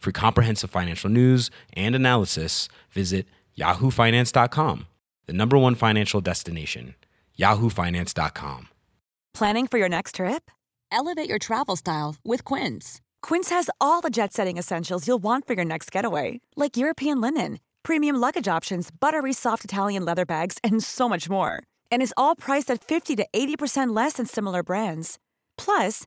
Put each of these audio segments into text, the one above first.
For comprehensive financial news and analysis, visit yahoofinance.com, the number one financial destination, yahoofinance.com. Planning for your next trip? Elevate your travel style with Quince. Quince has all the jet setting essentials you'll want for your next getaway, like European linen, premium luggage options, buttery soft Italian leather bags, and so much more. And is all priced at 50 to 80% less than similar brands. Plus,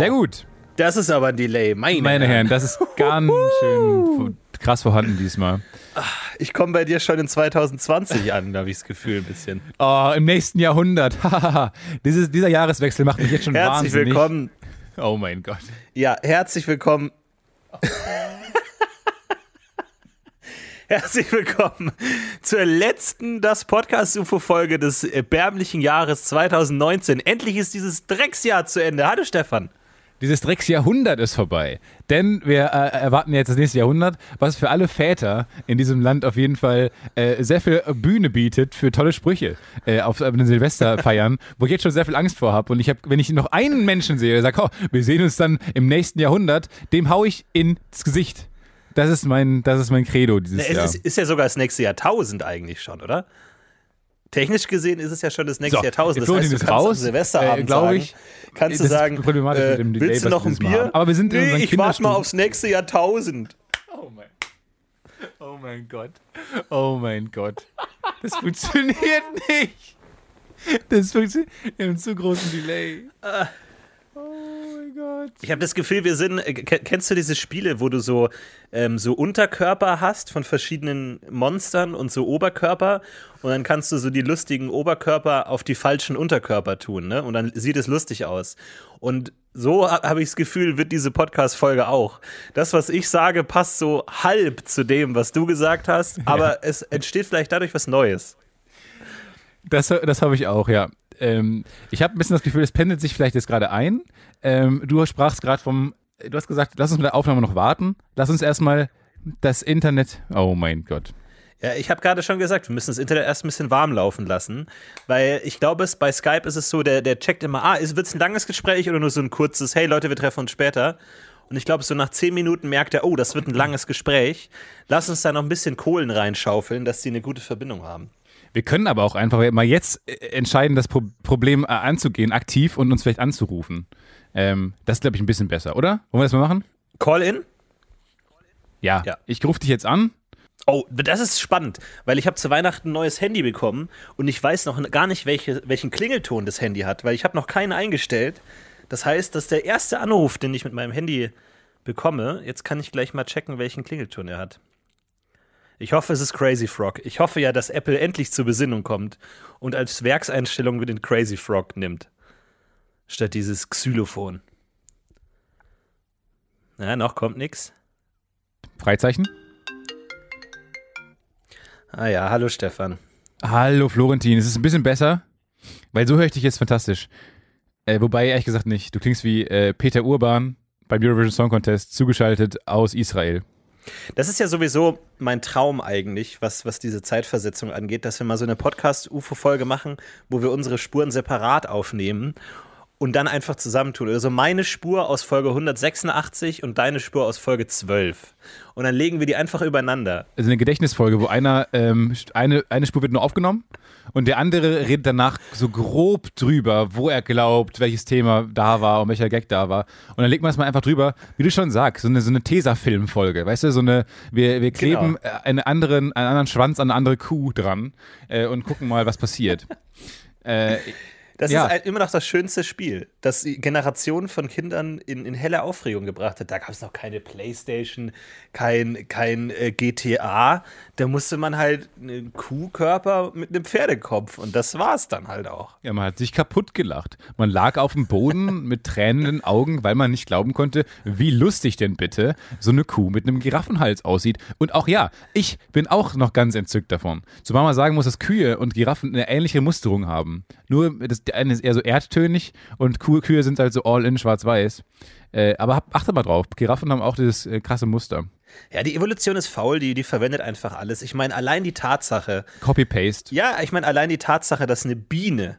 Sehr gut. Das ist aber ein Delay. Meine, Meine Herren, das ist ganz schön krass vorhanden diesmal. Ich komme bei dir schon in 2020 an, da habe ich das Gefühl ein bisschen. Oh, im nächsten Jahrhundert. Dieses, dieser Jahreswechsel macht mich jetzt schon Herzlich wahnsinnig. willkommen. Oh mein Gott. Ja, herzlich willkommen. Herzlich willkommen zur letzten Das Podcast UFO-Folge des erbärmlichen Jahres 2019. Endlich ist dieses Drecksjahr zu Ende. Hallo Stefan. Dieses Drecksjahrhundert ist vorbei. Denn wir äh, erwarten jetzt das nächste Jahrhundert, was für alle Väter in diesem Land auf jeden Fall äh, sehr viel Bühne bietet für tolle Sprüche äh, auf äh, den Silvesterfeiern, wo ich jetzt schon sehr viel Angst vor habe. Und ich habe, wenn ich noch einen Menschen sehe, der sagt, oh, wir sehen uns dann im nächsten Jahrhundert, dem hau ich ins Gesicht. Das ist mein, das ist mein Credo dieses Es Jahr. ist, ist ja sogar das nächste Jahrtausend eigentlich schon, oder? Technisch gesehen ist es ja schon das nächste So, Jahrtausend. Das heißt, du ist kannst raus, Silvesterabend äh, glaub sagen, ich. kannst du Das ist sagen, problematisch äh, mit dem Delay, willst du noch ein Bier? haben. Aber wir sind in nee, ich warte mal aufs nächste Jahrtausend. Oh mein, oh mein Gott. Oh mein Gott. Das funktioniert nicht. Das funktioniert. Wir haben einen zu großen Delay. Mein Gott. Ich habe das Gefühl, wir sind. äh, ke- Kennst du diese Spiele, wo du so, ähm, so Unterkörper hast von verschiedenen Monstern und so Oberkörper und dann kannst du so die lustigen Oberkörper auf die falschen Unterkörper tun, ne? Und dann sieht es lustig aus. Und so ha- habe ich das Gefühl, wird diese Podcast-Folge auch. Das, was ich sage, passt so halb zu dem, was du gesagt hast, aber es entsteht vielleicht dadurch was Neues. Das, das habe ich auch, ja. Ähm, ich habe ein bisschen das Gefühl, es pendelt sich vielleicht jetzt gerade ein. Ähm, du sprachst gerade vom, du hast gesagt, lass uns mit der Aufnahme noch warten. Lass uns erstmal das Internet. Oh mein Gott. Ja, ich habe gerade schon gesagt, wir müssen das Internet erst ein bisschen warm laufen lassen, weil ich glaube, es bei Skype ist es so, der, der checkt immer, ah, wird es ein langes Gespräch oder nur so ein kurzes, hey Leute, wir treffen uns später. Und ich glaube, so nach zehn Minuten merkt er, oh, das wird ein langes Gespräch. Lass uns da noch ein bisschen Kohlen reinschaufeln, dass die eine gute Verbindung haben. Wir können aber auch einfach mal jetzt äh, entscheiden, das Pro Problem äh, anzugehen, aktiv und uns vielleicht anzurufen. Ähm, das ist, glaube ich, ein bisschen besser, oder? Wollen wir das mal machen? Call in? Ja. Ja. Ich rufe dich jetzt an. Oh, das ist spannend, weil ich habe zu Weihnachten ein neues Handy bekommen und ich weiß noch gar nicht, welche, welchen Klingelton das Handy hat, weil ich habe noch keinen eingestellt. Das heißt, das ist der erste Anruf, den ich mit meinem Handy bekomme. Jetzt kann ich gleich mal checken, welchen Klingelton er hat. Ich hoffe, es ist Crazy Frog. Ich hoffe ja, dass Apple endlich zur Besinnung kommt und als Werkseinstellung den Crazy Frog nimmt. Statt dieses Xylophon. Na, noch kommt nix. Freizeichen. Ah ja, hallo Stefan. Hallo Florentin, es ist ein bisschen besser, weil so höre ich dich jetzt fantastisch. Äh, wobei, ehrlich gesagt nicht. Du klingst wie äh, Peter Urban beim Eurovision Song Contest, zugeschaltet aus Israel. Das ist ja sowieso mein Traum eigentlich, was, was diese Zeitversetzung angeht, dass wir mal so eine Podcast-UFO-Folge machen, wo wir unsere Spuren separat aufnehmen und dann einfach zusammentun. Also meine Spur aus Folge 186 und deine Spur aus Folge 12. Und dann legen wir die einfach übereinander. Also eine Gedächtnisfolge, wo einer, ähm, eine, eine Spur wird nur aufgenommen und der andere redet danach so grob drüber, wo er glaubt, welches Thema da war und welcher Gag da war. Und dann legt man es mal einfach drüber, wie du schon sagst, so eine, so eine Tesafilm-Folge, weißt du, so eine, wir, wir kleben Genau. einen, anderen, einen anderen Schwanz an eine andere Kuh dran äh, und gucken mal, was passiert. äh, Das Ja. ist immer noch das schönste Spiel, das Generationen von Kindern in, in helle Aufregung gebracht hat. Da gab es noch keine Playstation, kein, kein äh, GTA. Da musste man halt einen Kuhkörper mit einem Pferdekopf und das war es dann halt auch. Ja, man hat sich kaputt gelacht. Man lag auf dem Boden mit tränenden Augen, weil man nicht glauben konnte, wie lustig denn bitte so eine Kuh mit einem Giraffenhals aussieht. Und auch ja, ich bin auch noch ganz entzückt davon. Zumal man sagen muss, dass Kühe und Giraffen eine ähnliche Musterung haben. Nur das, der eine ist eher so erdtönig und Kuh, Kühe sind halt so all in schwarz-weiß. Äh, aber hab, achte mal drauf, Giraffen haben auch dieses äh, krasse Muster. Ja, die Evolution ist faul, die, die verwendet einfach alles. Ich meine, allein die Tatsache, Copy-Paste. ja, ich meine, allein die Tatsache, dass eine Biene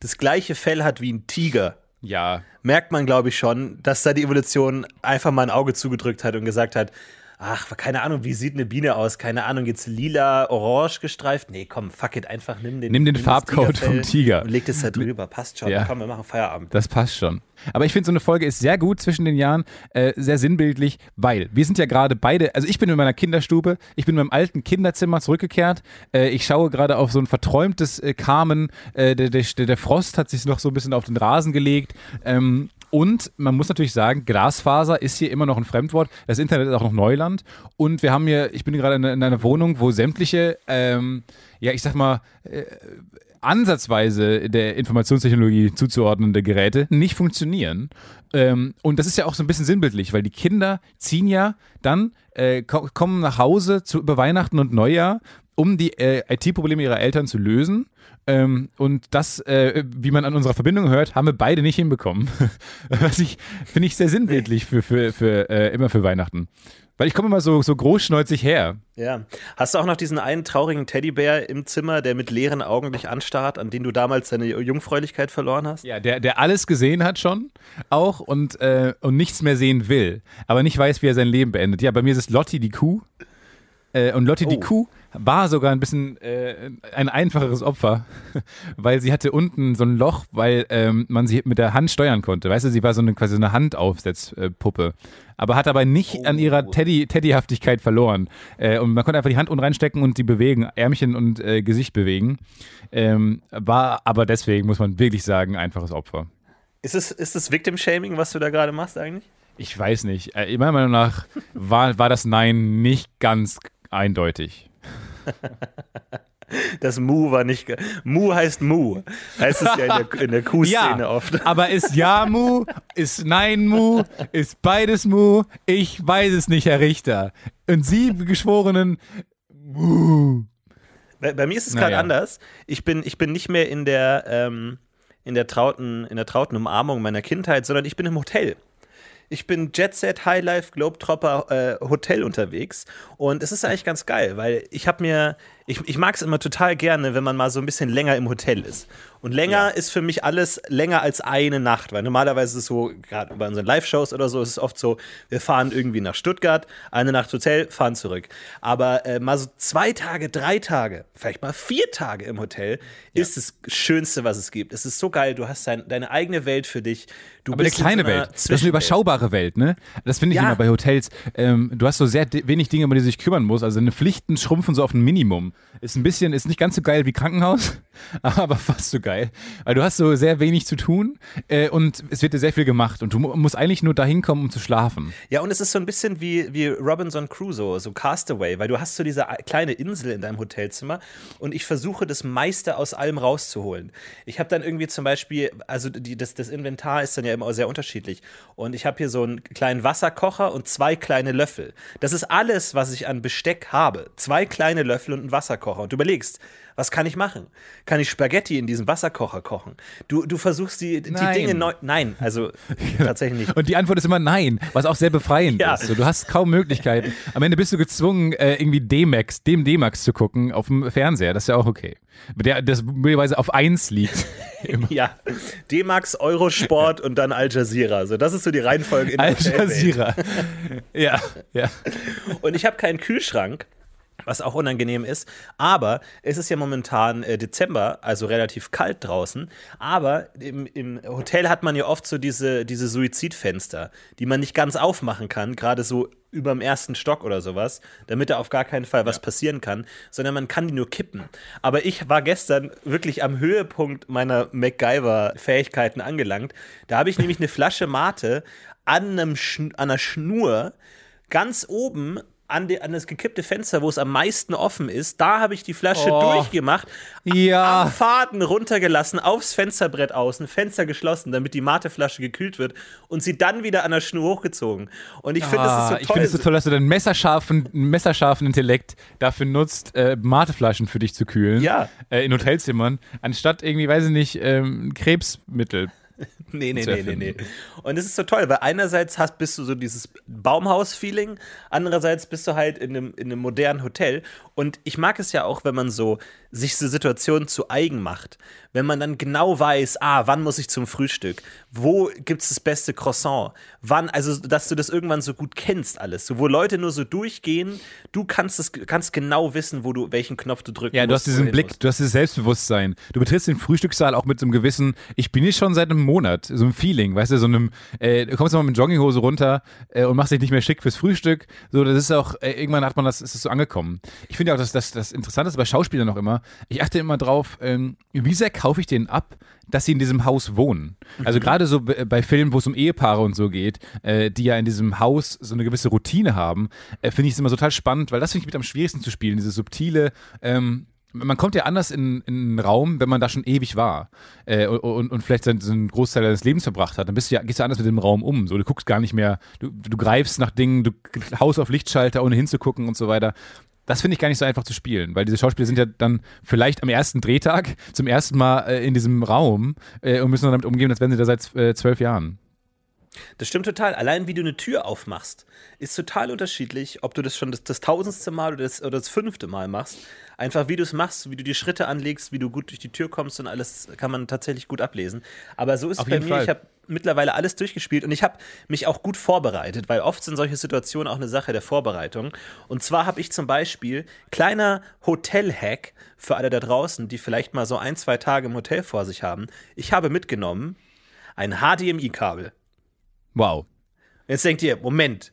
das gleiche Fell hat wie ein Tiger, Ja, merkt man, glaube ich, schon, dass da die Evolution einfach mal ein Auge zugedrückt hat und gesagt hat, ach, keine Ahnung, wie sieht eine Biene aus? Keine Ahnung, jetzt lila, orange gestreift? Nee, komm, fuck it, einfach nimm den, Nimm den Farbcode vom Tiger. Und leg das da drüber, passt schon. Ja. Komm, wir machen Feierabend. Das passt schon. Aber ich finde, so eine Folge ist sehr gut zwischen den Jahren, äh, sehr sinnbildlich, weil wir sind ja gerade beide, also ich bin in meiner Kinderstube, ich bin in meinem alten Kinderzimmer zurückgekehrt, äh, ich schaue gerade auf so ein verträumtes äh, Carmen, äh, der, der, der Frost hat sich noch so ein bisschen auf den Rasen gelegt, ähm, und man muss natürlich sagen, Glasfaser ist hier immer noch ein Fremdwort. Das Internet ist auch noch Neuland. Und wir haben hier, ich bin gerade in, in einer Wohnung, wo sämtliche, ähm, ja, ich sag mal, äh, ansatzweise der Informationstechnologie zuzuordnende Geräte nicht funktionieren. Ähm, und das ist ja auch so ein bisschen sinnbildlich, weil die Kinder ziehen ja dann, äh, ko kommen nach Hause zu, über Weihnachten und Neujahr, um die äh, IT-Probleme ihrer Eltern zu lösen. Ähm, und das, äh, wie man an unserer Verbindung hört, haben wir beide nicht hinbekommen. Was ich, finde ich sehr sinnbildlich für, für, für äh, immer für Weihnachten. Weil ich komme immer so, so großschneuzig her. Ja. Hast du auch noch diesen einen traurigen Teddybär im Zimmer, der mit leeren Augen dich anstarrt, an den du damals deine Jungfräulichkeit verloren hast? Ja, der, der alles gesehen hat schon auch und, äh, und nichts mehr sehen will, aber nicht weiß, wie er sein Leben beendet. Ja, bei mir ist es Lotti die Kuh. Äh, und Lotti die Oh. Kuh war sogar ein bisschen äh, ein einfacheres Opfer, weil sie hatte unten so ein Loch, weil ähm, man sie mit der Hand steuern konnte. Weißt du, sie war so eine quasi so eine Handaufsetzpuppe, aber hat aber nicht an ihrer Teddy, Teddyhaftigkeit verloren. Äh, und man konnte einfach die Hand unten reinstecken und sie bewegen, Ärmchen und äh, Gesicht bewegen. Ähm, war aber deswegen, muss man wirklich sagen, einfaches Opfer. Ist es, ist es Victim-Shaming, was du da gerade machst eigentlich? Ich weiß nicht. Äh, meiner Meinung nach war, war das Nein nicht ganz eindeutig. Das Mu war nicht. Mu heißt Mu. Heißt es ja in der, in der Kuhszene oft. aber ist Ja Mu, ist Nein Mu, ist beides Mu? Ich weiß es nicht, Herr Richter. Und Sie, Geschworenen, Mu. Bei, bei mir ist es gerade Naja. anders. Ich bin, ich bin nicht mehr in der, ähm, in, der trauten, in der trauten Umarmung meiner Kindheit, sondern ich bin im Hotel. Ich bin Jet Set, Highlife, Globetrotter, äh, Hotel unterwegs. Und es ist eigentlich ganz geil, weil ich habe mir, ich, ich mag es immer total gerne, wenn man mal so ein bisschen länger im Hotel ist. Und länger ist für mich alles länger als eine Nacht, weil normalerweise ist es so, gerade bei unseren Live-Shows oder so, ist es oft so, wir fahren irgendwie nach Stuttgart, eine Nacht Hotel, fahren zurück. Aber äh, mal so zwei Tage, drei Tage, vielleicht mal vier Tage im Hotel, ist das Schönste, was es gibt. Es ist so geil, du hast dein, deine eigene Welt für dich. Du Aber eine kleine Welt. Das ist eine überschaubare Welt, ne? Das finde ich Ja. immer bei Hotels. Ähm, du hast so sehr wenig Dinge, um die du dich kümmern musst. Also deine Pflichten schrumpfen so auf ein Minimum. Ist ein bisschen, ist nicht ganz so geil wie Krankenhaus, aber fast so geil. Weil du hast so sehr wenig zu tun äh, und es wird dir sehr viel gemacht und du mu- musst eigentlich nur dahin kommen, um zu schlafen. Ja, und es ist so ein bisschen wie, wie Robinson Crusoe, so Castaway, weil du hast so diese kleine Insel in deinem Hotelzimmer und ich versuche das meiste aus allem rauszuholen. Ich habe dann irgendwie zum Beispiel, also die, das, das Inventar ist dann ja immer sehr unterschiedlich und ich habe hier so einen kleinen Wasserkocher und zwei kleine Löffel. Das ist alles, was ich an Besteck habe. Zwei kleine Löffel und ein Wasserkocher und du überlegst, was kann ich machen? Kann ich Spaghetti in diesem Wasserkocher kochen? Du, du versuchst die, die Nein. Dinge neu. Nein, also tatsächlich nicht. Und die Antwort ist immer nein, was auch sehr befreiend Ja. ist. So, du hast kaum Möglichkeiten. Am Ende bist du gezwungen, äh, irgendwie D-Max, dem D-Max zu gucken auf dem Fernseher. Das ist ja auch okay. Der, das möglicherweise auf 1 liegt. Ja, D-Max, Eurosport und dann Al Jazeera. So, das ist so die Reihenfolge in der Al. Jazeera. ja, ja. Und ich habe keinen Kühlschrank, was auch unangenehm ist. Aber es ist ja momentan äh, Dezember, also relativ kalt draußen. Aber im, im Hotel hat man ja oft so diese, diese Suizidfenster, die man nicht ganz aufmachen kann, gerade so über dem ersten Stock oder sowas, damit da auf gar keinen Fall was passieren kann, sondern man kann die nur kippen. Aber ich war gestern wirklich am Höhepunkt meiner MacGyver-Fähigkeiten angelangt. Da habe ich nämlich eine Flasche Mate an, einem Schn an einer Schnur ganz oben an, die, an das gekippte Fenster, wo es am meisten offen ist, da habe ich die Flasche Oh. durchgemacht, Ja. am Faden runtergelassen, aufs Fensterbrett außen, Fenster geschlossen, damit die Mateflasche gekühlt wird und sie dann wieder an der Schnur hochgezogen. Und ich finde, das Ah, ist so ich toll. finde es so toll, dass du deinen messerscharfen, messerscharfen Intellekt dafür nutzt, äh, Mateflaschen für dich zu kühlen. Ja. Äh, in Hotelzimmern, anstatt irgendwie, weiß ich nicht, ähm, Krebsmittel. Nee, nee, nee, nee, nee. Und es ist so toll, weil einerseits hast, bist du so dieses Baumhaus-Feeling, andererseits bist du halt in einem, in einem modernen Hotel. Und ich mag es ja auch, wenn man so sich so Situationen zu eigen macht. Wenn man dann genau weiß, ah, wann muss ich zum Frühstück? Wo gibt es das beste Croissant? Wann, also, dass du das irgendwann so gut kennst alles. So, wo Leute nur so durchgehen, du kannst es, kannst genau wissen, wo du, welchen Knopf du drücken Ja, du musst, hast diesen Blick, musst. du hast dieses Selbstbewusstsein. Du betrittst den Frühstückssaal auch mit so einem gewissen, ich bin hier schon seit einem Monat, so einem Feeling, weißt du, so einem, äh, du kommst mal mit Jogginghose runter äh, und machst dich nicht mehr schick fürs Frühstück. So, das ist auch, äh, irgendwann hat man das, ist es so angekommen. Ich finde auch, dass das, das Interessante ist bei Schauspielern noch immer, ich achte immer drauf, ähm, wie sehr kaufe ich denen ab, dass sie in diesem Haus wohnen. Also gerade so bei bei Filmen, wo es um Ehepaare und so geht, äh, die ja in diesem Haus so eine gewisse Routine haben, äh, finde ich es immer total spannend, weil das finde ich mit am schwierigsten zu spielen, diese subtile, ähm, man kommt ja anders in, in einen Raum, wenn man da schon ewig war äh, und, und vielleicht seinen, so einen Großteil deines Lebens verbracht hat. Dann bist du ja, gehst du anders mit dem Raum um. So, du guckst gar nicht mehr, du, du greifst nach Dingen, du haust auf Lichtschalter, ohne hinzugucken und so weiter. Das finde ich gar nicht so einfach zu spielen, weil diese Schauspieler sind ja dann vielleicht am ersten Drehtag zum ersten Mal äh, in diesem Raum äh, und müssen dann damit umgehen, als wären sie da seit äh, zwölf Jahren. Das stimmt total. Allein wie du eine Tür aufmachst, ist total unterschiedlich, ob du das schon das, das tausendste Mal oder das, oder das fünfte Mal machst. Einfach wie du es machst, wie du die Schritte anlegst, wie du gut durch die Tür kommst und alles kann man tatsächlich gut ablesen. Aber so ist Auf es bei mir. Fall. Ich habe mittlerweile alles durchgespielt und ich habe mich auch gut vorbereitet, weil oft sind solche Situationen auch eine Sache der Vorbereitung. Und zwar habe ich zum Beispiel kleiner Hotel-Hack für alle da draußen, die vielleicht mal so ein, zwei Tage im Hotel vor sich haben. Ich habe mitgenommen ein HDMI-Kabel. Wow. Jetzt denkt ihr, Moment,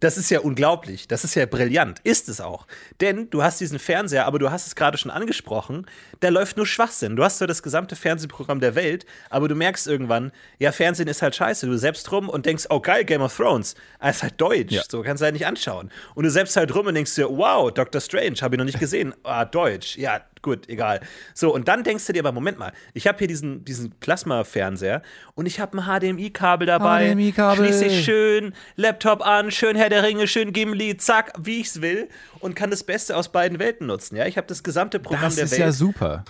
das ist ja unglaublich, das ist ja brillant, ist es auch. Denn du hast diesen Fernseher, aber du hast es gerade schon angesprochen, da läuft nur Schwachsinn. Du hast so das gesamte Fernsehprogramm der Welt, aber du merkst irgendwann, ja, Fernsehen ist halt scheiße. Du selbst rum und denkst, oh geil, Game of Thrones, ah, ist halt deutsch, Ja. so kannst du halt nicht anschauen. Und du selbst halt rum und denkst dir, wow, Doctor Strange, habe ich noch nicht gesehen, ah, deutsch, ja, gut, egal. So, und dann denkst du dir aber, Moment mal, ich habe hier diesen, diesen Plasma-Fernseher und ich habe ein HDMI-Kabel dabei. HDMI-Kabel. Schließe ich schön Laptop an, schön Herr der Ringe, schön Gimli, zack, wie ich's will und kann das Beste aus beiden Welten nutzen. Ja, ich habe das gesamte Programm Das der ist Welt, ja super.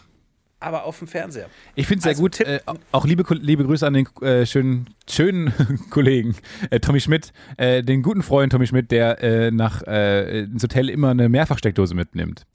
Aber auf dem Fernseher. Ich finde es sehr Also gut. Äh, auch liebe, liebe Grüße an den äh, schönen, schönen Kollegen äh, Tommy Schmidt, äh, den guten Freund Tommy Schmidt, der äh, nach äh, ins Hotel immer eine Mehrfachsteckdose mitnimmt.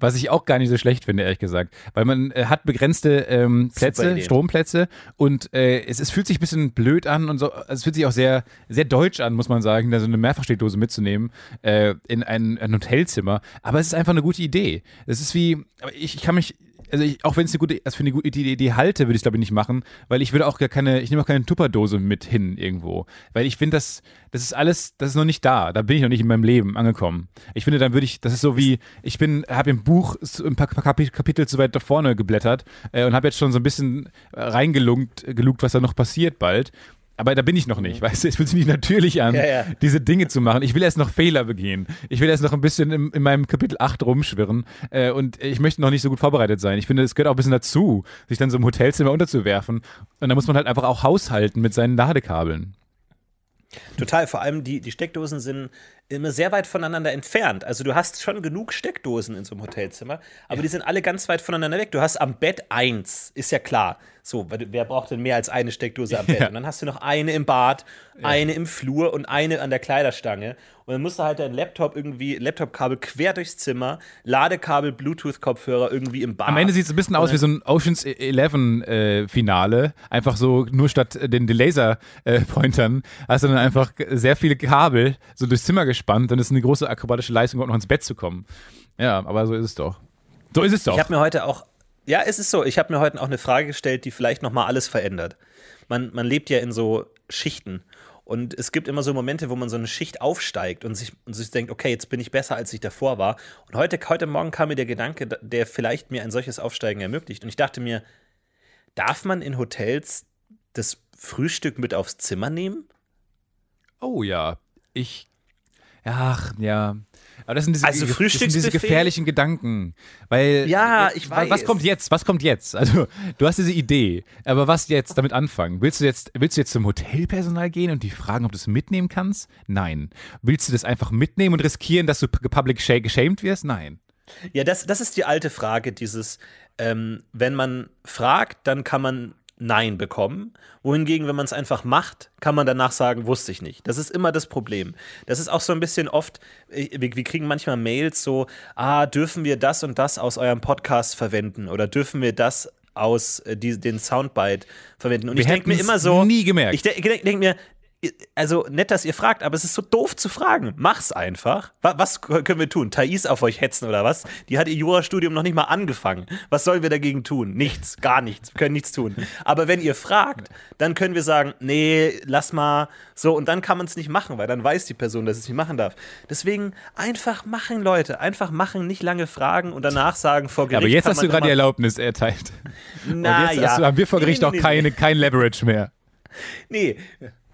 Was ich auch gar nicht so schlecht finde, ehrlich gesagt. Weil man hat begrenzte ähm, Plätze. Stromplätze und es, es fühlt sich ein bisschen blöd an und so. Also es fühlt sich auch sehr, sehr deutsch an, muss man sagen, da so eine Mehrfachsteckdose mitzunehmen in ein, ein Hotelzimmer. Aber es ist einfach eine gute Idee. Es ist wie, ich, ich kann mich also ich, auch wenn es eine gute, als für eine gute Idee, Idee halte, würde ich es glaube ich nicht machen, weil ich würde auch gar keine, ich nehme auch keine Tupperdose mit hin irgendwo, weil ich finde, das, das ist alles, das ist noch nicht da, da bin ich noch nicht in meinem Leben angekommen. Ich finde, dann würde ich, das ist so wie, ich bin, habe im Buch ein paar, paar Kapi- Kapitel zu weit da vorne geblättert äh, und habe jetzt schon so ein bisschen äh, reingelungt, gelugt, was da noch passiert bald. Aber da bin ich noch nicht, weißt du? Es fühlt sich nicht natürlich an, Ja, ja. diese Dinge zu machen. Ich will erst noch Fehler begehen. Ich will erst noch ein bisschen im, in meinem Kapitel 8 rumschwirren. Äh, und ich möchte noch nicht so gut vorbereitet sein. Ich finde, es gehört auch ein bisschen dazu, sich dann so im Hotelzimmer unterzuwerfen. Und da muss man halt einfach auch haushalten mit seinen Ladekabeln. Total, vor allem die, die Steckdosen sind immer sehr weit voneinander entfernt. Also du hast schon genug Steckdosen in so einem Hotelzimmer, aber die sind alle ganz weit voneinander weg. Du hast am Bett eins, ist ja klar. So, wer braucht denn mehr als eine Steckdose am Bett? Ja. Und dann hast du noch eine im Bad, eine im Flur und eine an der Kleiderstange. Und dann musst du halt dein Laptop irgendwie, Laptopkabel quer durchs Zimmer, Ladekabel, Bluetooth-Kopfhörer irgendwie im Bad. Am Ende sieht es ein bisschen aus wie so ein Oceans 11 äh, Finale. Einfach so, nur statt äh, den, den Laser-Pointern hast du dann einfach sehr viele Kabel so durchs Zimmer gespannt. Dann ist eine große akrobatische Leistung, überhaupt noch ins Bett zu kommen. Ja, aber so ist es doch. So ist es doch. Ich habe mir heute auch, ja, es ist so, ich habe mir heute auch eine Frage gestellt, die vielleicht nochmal alles verändert. Man, man lebt ja in so Schichten. Und es gibt immer so Momente, wo man so eine Schicht aufsteigt und sich, und sich denkt, okay, jetzt bin ich besser, als ich davor war. Und heute, heute Morgen kam mir der Gedanke, der vielleicht mir ein solches Aufsteigen ermöglicht. Und ich dachte mir, darf man in Hotels das Frühstück mit aufs Zimmer nehmen? Oh ja, ich. Ach, ja. Aber das sind diese, Also das sind diese gefährlichen Gedanken. Weil. Ja, ich wa- Was weiß. kommt jetzt? Was kommt jetzt? Also, du hast diese Idee. Aber was jetzt damit anfangen? Willst du jetzt, willst du jetzt zum Hotelpersonal gehen und die fragen, ob du es mitnehmen kannst? Nein. Willst du das einfach mitnehmen und riskieren, dass du public geshamed wirst? Nein. Ja, das, das ist die alte Frage, dieses, ähm, wenn man fragt, dann kann man Nein bekommen. Wohingegen, wenn man es einfach macht, kann man danach sagen, wusste ich nicht. Das ist immer das Problem. Das ist auch so ein bisschen oft, äh, wir, wir kriegen manchmal Mails so, ah, dürfen wir das und das aus eurem Podcast verwenden oder dürfen wir das aus äh, die, den Soundbite verwenden. Und Wir ich denke mir immer so, nie gemerkt. ich denke denk, denk mir, also nett, dass ihr fragt, aber es ist so doof zu fragen. Mach's einfach. Was, können wir tun? Thais auf euch hetzen oder was? Die hat ihr Jurastudium noch nicht mal angefangen. Was sollen wir dagegen tun? Nichts, gar nichts. Wir können nichts tun. Aber wenn ihr fragt, dann können wir sagen, nee, lass mal so und dann kann man es nicht machen, weil dann weiß die Person, dass es nicht machen darf. Deswegen einfach machen, Leute. Einfach machen, nicht lange fragen und danach sagen vor Gericht. Aber jetzt hast du gerade die Erlaubnis erteilt. Na und jetzt ja. hast du, haben wir vor Gericht auch keine, kein Leverage mehr. Nee,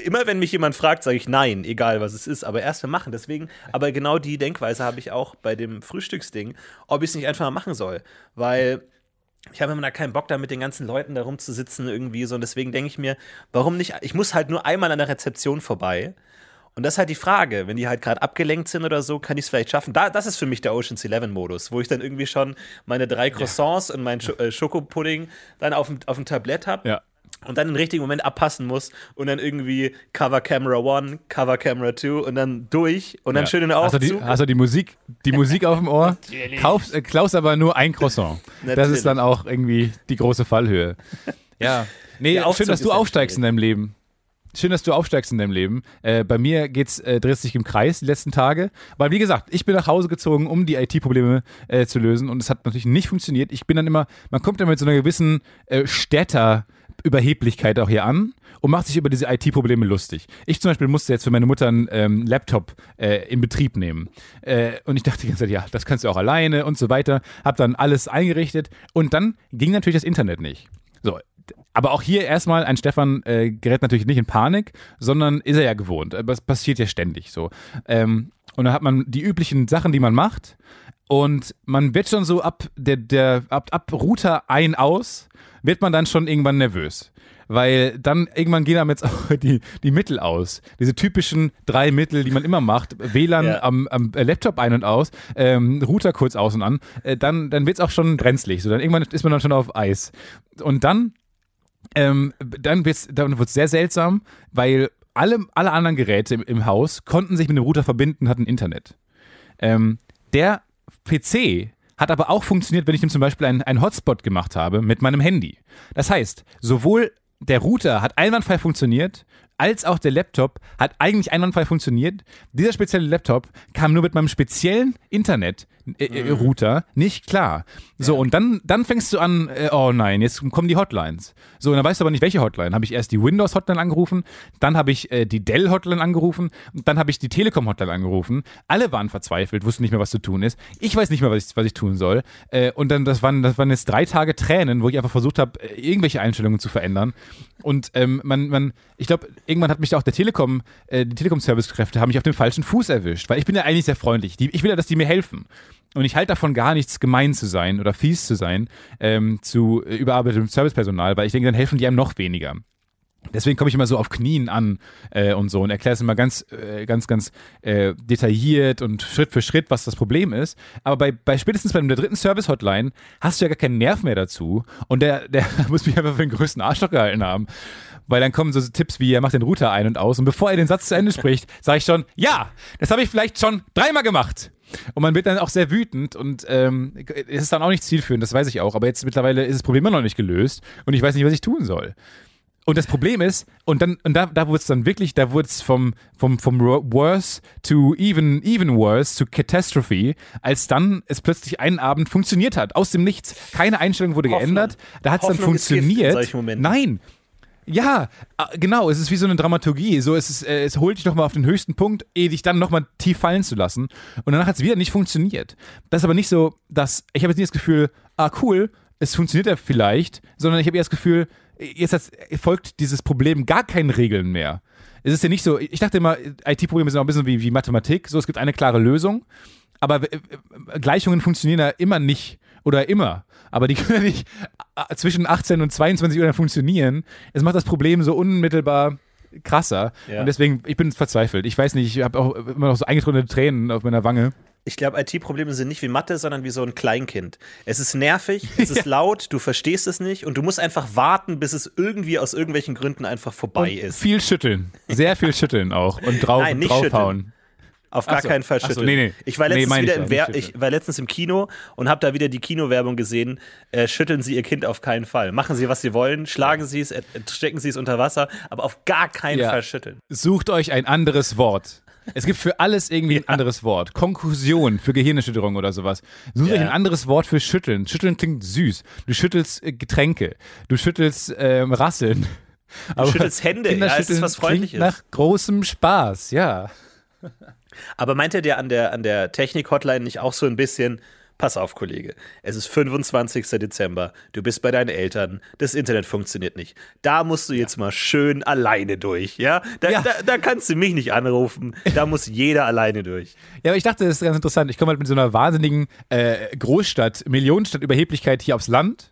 immer wenn mich jemand fragt, sage ich nein, egal was es ist, aber erst mal machen. Deswegen, aber genau die Denkweise habe ich auch bei dem Frühstücksding, ob ich es nicht einfach mal machen soll. Weil ich habe immer da keinen Bock, da mit den ganzen Leuten da rumzusitzen irgendwie so. Und deswegen denke ich mir, warum nicht? Ich muss halt nur einmal an der Rezeption vorbei. Und das ist halt die Frage, wenn die halt gerade abgelenkt sind oder so, kann ich es vielleicht schaffen. Da, das ist für mich der Ocean's Eleven Modus, wo ich dann irgendwie schon meine drei Croissants und meinen Sch äh, Schokopudding dann auf dem, auf dem Tablett habe Ja. Und dann im richtigen Moment abpassen muss und dann irgendwie Cover Camera One, Cover Camera Two und dann durch und dann Ja. schön in den Hast du Aufzug. die, hast du die Musik, die Musik auf dem Ohr? Kaufst, äh, klaust aber nur ein Croissant. Das ist dann auch irgendwie die große Fallhöhe. Ja. Nee, Aufzug schön, dass du aufsteigst in deinem Leben. Schön, dass du aufsteigst in deinem Leben. Äh, bei mir geht's, äh, dreht sich im Kreis die letzten Tage. Weil, wie gesagt, ich bin nach Hause gezogen, um die IT-Probleme äh, zu lösen. Und es hat natürlich nicht funktioniert. Ich bin dann immer, man kommt dann mit so einer gewissen äh, Städter-Überheblichkeit auch hier an und macht sich über diese IT-Probleme lustig. Ich zum Beispiel musste jetzt für meine Mutter einen ähm, Laptop äh, in Betrieb nehmen. Äh, und ich dachte die ganze Zeit, ja, das kannst du auch alleine und so weiter. Hab dann alles eingerichtet. Und dann ging natürlich das Internet nicht. So, aber auch hier erstmal, ein Stefan äh, gerät natürlich nicht in Panik, sondern ist er ja gewohnt. Aber es passiert ja ständig so. Ähm, und dann hat man die üblichen Sachen, die man macht. Und man wird schon so ab der, der ab, ab Router ein aus, wird man dann schon irgendwann nervös. Weil dann irgendwann gehen einem jetzt auch die, die Mittel aus. Diese typischen drei Mittel, die man immer macht. WLAN Ja. am, am Laptop ein und aus, ähm, Router kurz aus und an. Äh, dann dann wird es auch schon brenzlig. So, dann irgendwann ist man dann schon auf Eis. Und dann ähm, dann wird's, dann wird's sehr seltsam, weil alle, alle anderen Geräte im, im Haus konnten sich mit dem Router verbinden, hatten Internet. Ähm, der PC hat aber auch funktioniert, wenn ich ihm zum Beispiel einen, Hotspot gemacht habe mit meinem Handy. Das heißt, sowohl der Router hat einwandfrei funktioniert, als auch der Laptop hat eigentlich einwandfrei funktioniert. Dieser spezielle Laptop kam nur mit meinem speziellen Internet-Router nicht klar. So, und dann, dann fängst du an, äh, oh nein, jetzt kommen die Hotlines. So, und dann weißt du aber nicht, welche Hotline. Habe ich erst die Windows-Hotline angerufen, dann habe ich äh, die Dell-Hotline angerufen, dann habe ich die Telekom-Hotline angerufen. Alle waren verzweifelt, wussten nicht mehr, was zu tun ist. Ich weiß nicht mehr, was ich, was ich tun soll. Äh, und dann, das waren, das waren jetzt drei Tage Tränen, wo ich einfach versucht habe, äh, irgendwelche Einstellungen zu verändern. Und ähm, man, man, ich glaube, irgendwann hat mich auch der Telekom, äh, die Telekom-Service-Kräfte haben mich auf dem falschen Fuß erwischt, weil ich bin ja eigentlich sehr freundlich. Die, ich will ja, dass die mir helfen. Und ich halte davon gar nichts, gemein zu sein oder fies zu sein ähm, zu äh, überarbeitetem Servicepersonal, weil ich denke, dann helfen die einem noch weniger. Deswegen komme ich immer so auf Knien an äh, und so und erkläre es immer ganz, äh, ganz, ganz äh, detailliert und Schritt für Schritt, was das Problem ist. Aber bei, bei spätestens bei der dritten Service-Hotline hast du ja gar keinen Nerv mehr dazu und der, der muss mich einfach für den größten Arschloch gehalten haben. Weil dann kommen so Tipps wie, er macht den Router ein und aus und bevor er den Satz zu Ende spricht, sage ich schon, ja, das habe ich vielleicht schon dreimal gemacht. Und man wird dann auch sehr wütend und ähm, es ist dann auch nicht zielführend, das weiß ich auch. Aber jetzt mittlerweile ist das Problem immer noch nicht gelöst und ich weiß nicht, was ich tun soll. Und das Problem ist, und dann, und da, da wurde es dann wirklich, da wurde es vom, vom, vom worse to even, even worse to catastrophe, als dann es plötzlich einen Abend funktioniert hat. Aus dem Nichts. Keine Einstellung wurde Hoffnung. geändert. Da hat es dann funktioniert. Nein. Ja, äh, genau, es ist wie so eine Dramaturgie. So, es, ist, äh, es holt dich nochmal auf den höchsten Punkt, ehe dich dann nochmal tief fallen zu lassen. Und danach hat es wieder nicht funktioniert. Das ist aber nicht so, dass ich habe jetzt nicht das Gefühl, ah cool, es funktioniert ja vielleicht, sondern ich habe eher das Gefühl, jetzt hat, folgt dieses Problem gar keinen Regeln mehr. Es ist ja nicht so, ich dachte immer, IT-Probleme sind auch ein bisschen wie, wie Mathematik, so es gibt eine klare Lösung, aber äh, äh, Gleichungen funktionieren ja immer nicht oder immer. Aber die können ja nicht äh, zwischen 18 und 22 Uhr funktionieren. Es macht das Problem so unmittelbar krasser. Ja. Und deswegen, ich bin verzweifelt. Ich weiß nicht, ich habe auch immer noch so eingetrocknete Tränen auf meiner Wange. Ich glaube, IT-Probleme sind nicht wie Mathe, sondern wie so ein Kleinkind. Es ist nervig, es ist laut, du verstehst es nicht und du musst einfach warten, bis es irgendwie aus irgendwelchen Gründen einfach vorbei Und ist. Viel schütteln. Sehr viel schütteln auch. Und drauf, Nein, nicht draufhauen. Auf gar so. keinen Fall Ach so, schütteln. nee, nee. Ich war Nee, letztens ich wieder ja, im Wer schütteln. ich war letztens im Kino und habe da wieder die Kinowerbung gesehen. Äh, schütteln Sie Ihr Kind auf keinen Fall. Machen Sie, was Sie wollen, schlagen Sie es, äh, stecken Sie es unter Wasser, aber auf gar keinen Ja. Fall schütteln. Sucht euch ein anderes Wort. Es gibt für alles irgendwie ein anderes Wort. Konkursion für Gehirnerschütterung oder sowas. Sucht Ja. euch ein anderes Wort für schütteln. Schütteln klingt süß. Du schüttelst äh, Getränke. Du schüttelst ähm, Rasseln. Du schüttelst Hände. Ja, es ist was Freundliches. Nach großem Spaß, ja. Aber meint ihr der an der, an der Technik-Hotline nicht auch so ein bisschen, pass auf, Kollege, es ist 25. Dezember, du bist bei deinen Eltern, das Internet funktioniert nicht. Da musst du jetzt mal schön alleine durch, ja? Da, Ja. Da, da kannst du mich nicht anrufen, da muss jeder alleine durch. Ja, aber ich dachte, das ist ganz interessant. Ich komme halt mit so einer wahnsinnigen äh, Großstadt, Millionenstadt Überheblichkeit hier aufs Land.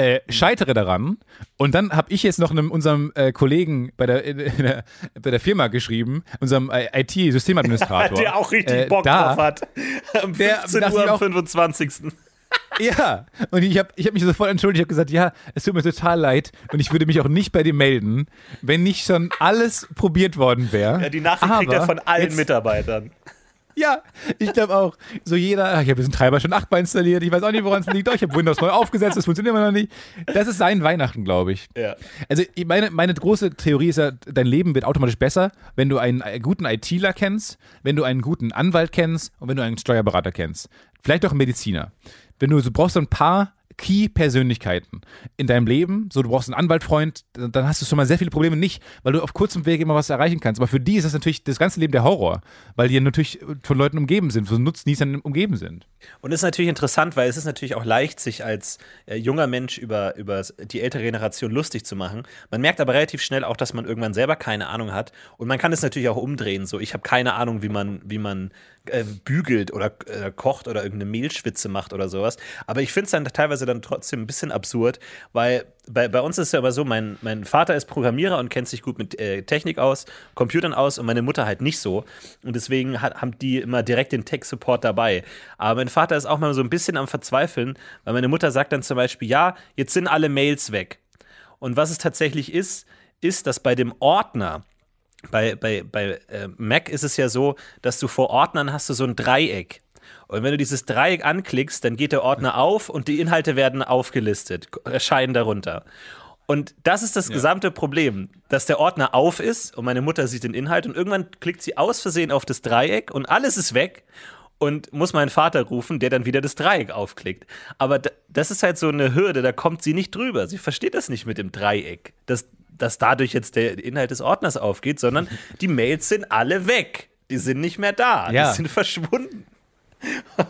Äh, scheitere daran und dann habe ich jetzt noch einem, unserem äh, Kollegen bei der, in, in der, bei der Firma geschrieben, unserem äh, IT-Systemadministrator. Der auch richtig äh, Bock da, drauf hat. Am Der- 15 das Uhr am auch- 25. Ja, und ich habe ich hab mich sofort entschuldigt. Ich habe gesagt, ja, es tut mir total leid und ich würde mich auch nicht bei dir melden, wenn nicht schon alles probiert worden wäre. Ja, die Nachricht kriegt er Aber von allen jetzt- Mitarbeitern. Ja, ich glaube auch. So jeder, ach, ich habe diesen Treiber schon achtmal installiert, ich weiß auch nicht, woran es liegt. Doch, ich habe Windows neu aufgesetzt, das funktioniert immer noch nicht. Das ist sein Weihnachten, glaube ich. Ja. Also meine, meine große Theorie ist ja, dein Leben wird automatisch besser, wenn du einen äh, guten ITler kennst, wenn du einen guten Anwalt kennst und wenn du einen Steuerberater kennst. Vielleicht auch einen Mediziner. Wenn du, du brauchst so ein paar Key-Persönlichkeiten in deinem Leben, so du brauchst einen Anwaltfreund, dann hast du schon mal sehr viele Probleme nicht, weil du auf kurzem Weg immer was erreichen kannst. Aber für die ist das natürlich das ganze Leben der Horror, weil die natürlich von Leuten umgeben sind, von Nutznießern umgeben sind. Und es ist natürlich interessant, weil es ist natürlich auch leicht, sich als äh, junger Mensch über, über die ältere Generation lustig zu machen. Man merkt aber relativ schnell auch, dass man irgendwann selber keine Ahnung hat. Und man kann es natürlich auch umdrehen. So, ich habe keine Ahnung, wie man, wie man äh, bügelt oder äh, kocht oder irgendeine Mehlschwitze macht oder sowas. Aber ich finde es dann teilweise dann trotzdem ein bisschen absurd, weil bei, bei uns ist es ja immer so, mein, mein Vater ist Programmierer und kennt sich gut mit äh, Technik aus, Computern aus und meine Mutter halt nicht so. Und deswegen hat, haben die immer direkt den Tech-Support dabei. Aber mein Vater ist auch mal so ein bisschen am Verzweifeln, weil meine Mutter sagt dann zum Beispiel, ja, jetzt sind alle Mails weg. Und was es tatsächlich ist, ist, dass bei dem Ordner, bei, bei, bei äh, Mac ist es ja so, dass du vor Ordnern hast du so ein Dreieck. Und wenn du dieses Dreieck anklickst, dann geht der Ordner auf und die Inhalte werden aufgelistet, erscheinen darunter. Und das ist das gesamte Problem, dass der Ordner auf ist und meine Mutter sieht den Inhalt und irgendwann klickt sie aus Versehen auf das Dreieck und alles ist weg und muss meinen Vater rufen, der dann wieder das Dreieck aufklickt. Aber das ist halt so eine Hürde, da kommt sie nicht drüber. Sie versteht das nicht mit dem Dreieck, dass, dass dadurch jetzt der Inhalt des Ordners aufgeht, sondern die Mails sind alle weg. Die sind nicht mehr da. Ja. Die sind verschwunden.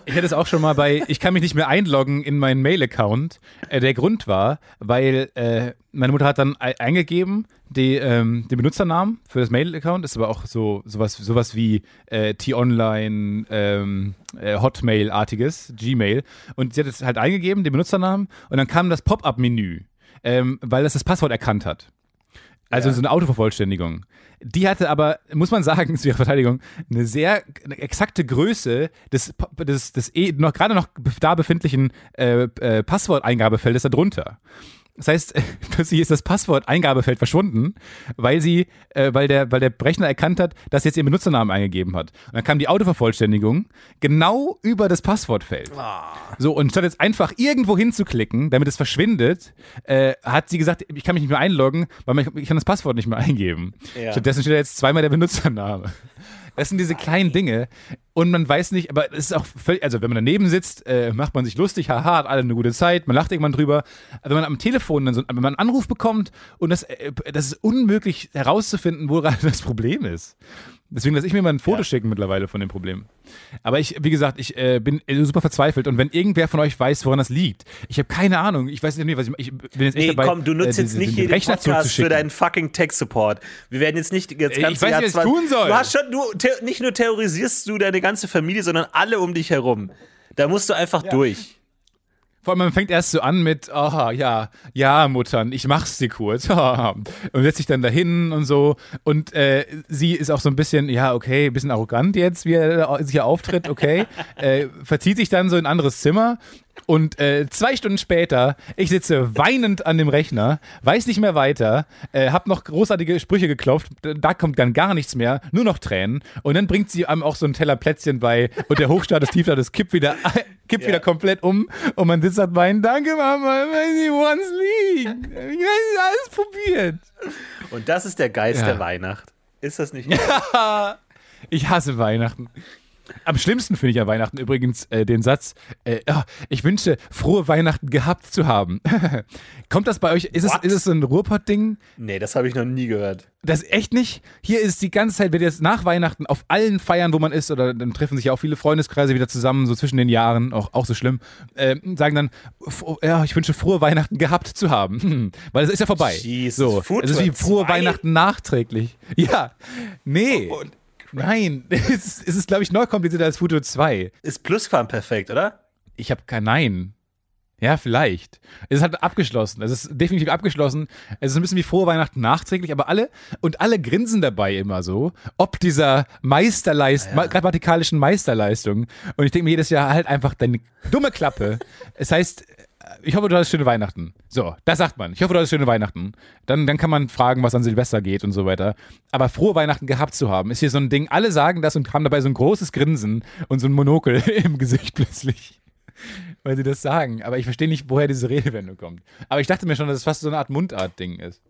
Ich hatte es auch schon mal bei, ich kann mich nicht mehr einloggen in meinen Mail-Account. Äh, der Grund war, weil äh, meine Mutter hat dann ei- eingegeben, die, ähm, den Benutzernamen für das Mail-Account, ist aber auch so sowas, sowas wie äh, T-Online, ähm, äh, Hotmail-artiges, Gmail. Und sie hat es halt eingegeben, den Benutzernamen, und dann kam das Pop-up-Menü, ähm, weil das das Passwort erkannt hat. Also Ja. so eine Autovervollständigung. Die hatte aber, muss man sagen, zu ihrer Verteidigung, eine sehr eine exakte Größe des, des, des eh, noch, gerade noch da befindlichen äh, äh, Passworteingabefeldes darunter. Das heißt, plötzlich ist das Passwort-Eingabefeld verschwunden, weil sie, äh, weil der, weil der Rechner erkannt hat, dass jetzt ihr Benutzernamen eingegeben hat. Und dann kam die Autovervollständigung genau über das Passwortfeld. So, und statt jetzt einfach irgendwo hinzuklicken, damit es verschwindet, äh, hat sie gesagt, ich kann mich nicht mehr einloggen, weil man, ich kann das Passwort nicht mehr eingeben. Ja. Stattdessen steht da jetzt zweimal der Benutzername. Das sind diese kleinen Dinge. Und man weiß nicht, aber es ist auch völlig, also wenn man daneben sitzt, äh, macht man sich lustig, haha, hat alle eine gute Zeit, man lacht irgendwann drüber. Aber wenn man am Telefon dann so, wenn man einen Anruf bekommt und das, äh, das ist unmöglich herauszufinden, wo gerade das Problem ist. Deswegen lasse ich mir mal ein Foto schicken mittlerweile von dem Problem. Aber ich, wie gesagt, ich äh, bin äh, super verzweifelt und wenn irgendwer von euch weiß, woran das liegt, ich habe keine Ahnung, ich weiß nicht, was ich, ich bin jetzt echt Nee, dabei, komm, du nutzt äh, jetzt nicht den jeden Rechner Podcast für deinen fucking Tech-Support. Wir werden jetzt nicht das Ich ganze weiß nicht, was ich 20 tun soll. Du hast schon, du, nicht nur terrorisierst du deine ganze Familie, sondern alle um dich herum. Da musst du einfach durch. Vor allem, man fängt erst so an mit, aha, ja, ja, Muttern, ich mach's dir kurz. und setzt sich dann dahin und so. Und äh, sie ist auch so ein bisschen, ja, okay, ein bisschen arrogant jetzt, wie er sich hier auftritt, okay. äh, verzieht sich dann so in ein anderes Zimmer. Und äh, zwei Stunden später, ich sitze weinend an dem Rechner, weiß nicht mehr weiter, äh, hab noch großartige Sprüche geklopft, da kommt dann gar nichts mehr, nur noch Tränen. Und dann bringt sie einem auch so ein Teller Plätzchen bei und der Tiefstart, das kippt wieder, kippt wieder komplett um und man sitzt und weint, danke Mama, ich weiß nicht, woran es liegt. Ich weiß, alles probiert. Und das ist der Geist Ja. der Weihnacht. Ist das nicht? Ich hasse Weihnachten. Am schlimmsten finde ich an Weihnachten übrigens äh, den Satz, äh, ah, ich wünsche, frohe Weihnachten gehabt zu haben. Kommt das bei euch, ist es, ist es so ein Ruhrpott-Ding? nee, das habe ich noch nie gehört. Das echt nicht? Hier ist die ganze Zeit, wird jetzt nach Weihnachten auf allen Feiern, wo man ist, oder dann treffen sich ja auch viele Freundeskreise wieder zusammen, so zwischen den Jahren, auch, auch so schlimm, äh, sagen dann, ja, ich wünsche, frohe Weihnachten gehabt zu haben. Weil es ist ja vorbei. Jesus, so, es ist wie frohe zwei? Weihnachten nachträglich. Ja, nee. Nein, es ist, es ist glaube ich, noch komplizierter als Futur 2. Ist Plusquamperfekt, oder? Ich habe kein Nein. Ja, vielleicht. Es ist halt abgeschlossen. Es ist definitiv abgeschlossen. Es ist ein bisschen wie frohe Weihnachten nachträglich, aber alle und alle grinsen dabei immer so, ob dieser Meisterleistung, ma- grammatikalischen Meisterleistung. Und ich denke mir jedes Jahr halt einfach deine dumme Klappe. Es heißt, ich hoffe, du hattest schöne Weihnachten. So, das sagt man. Ich hoffe, du hattest schöne Weihnachten. Dann, dann kann man fragen, was an Silvester geht und so weiter. Aber frohe Weihnachten gehabt zu haben, ist hier so ein Ding. Alle sagen das und haben dabei so ein großes Grinsen und so ein Monokel im Gesicht plötzlich weil sie das sagen. Aber ich verstehe nicht, woher diese Redewendung kommt. Aber ich dachte mir schon, dass es fast so eine Art Mundart-Ding ist.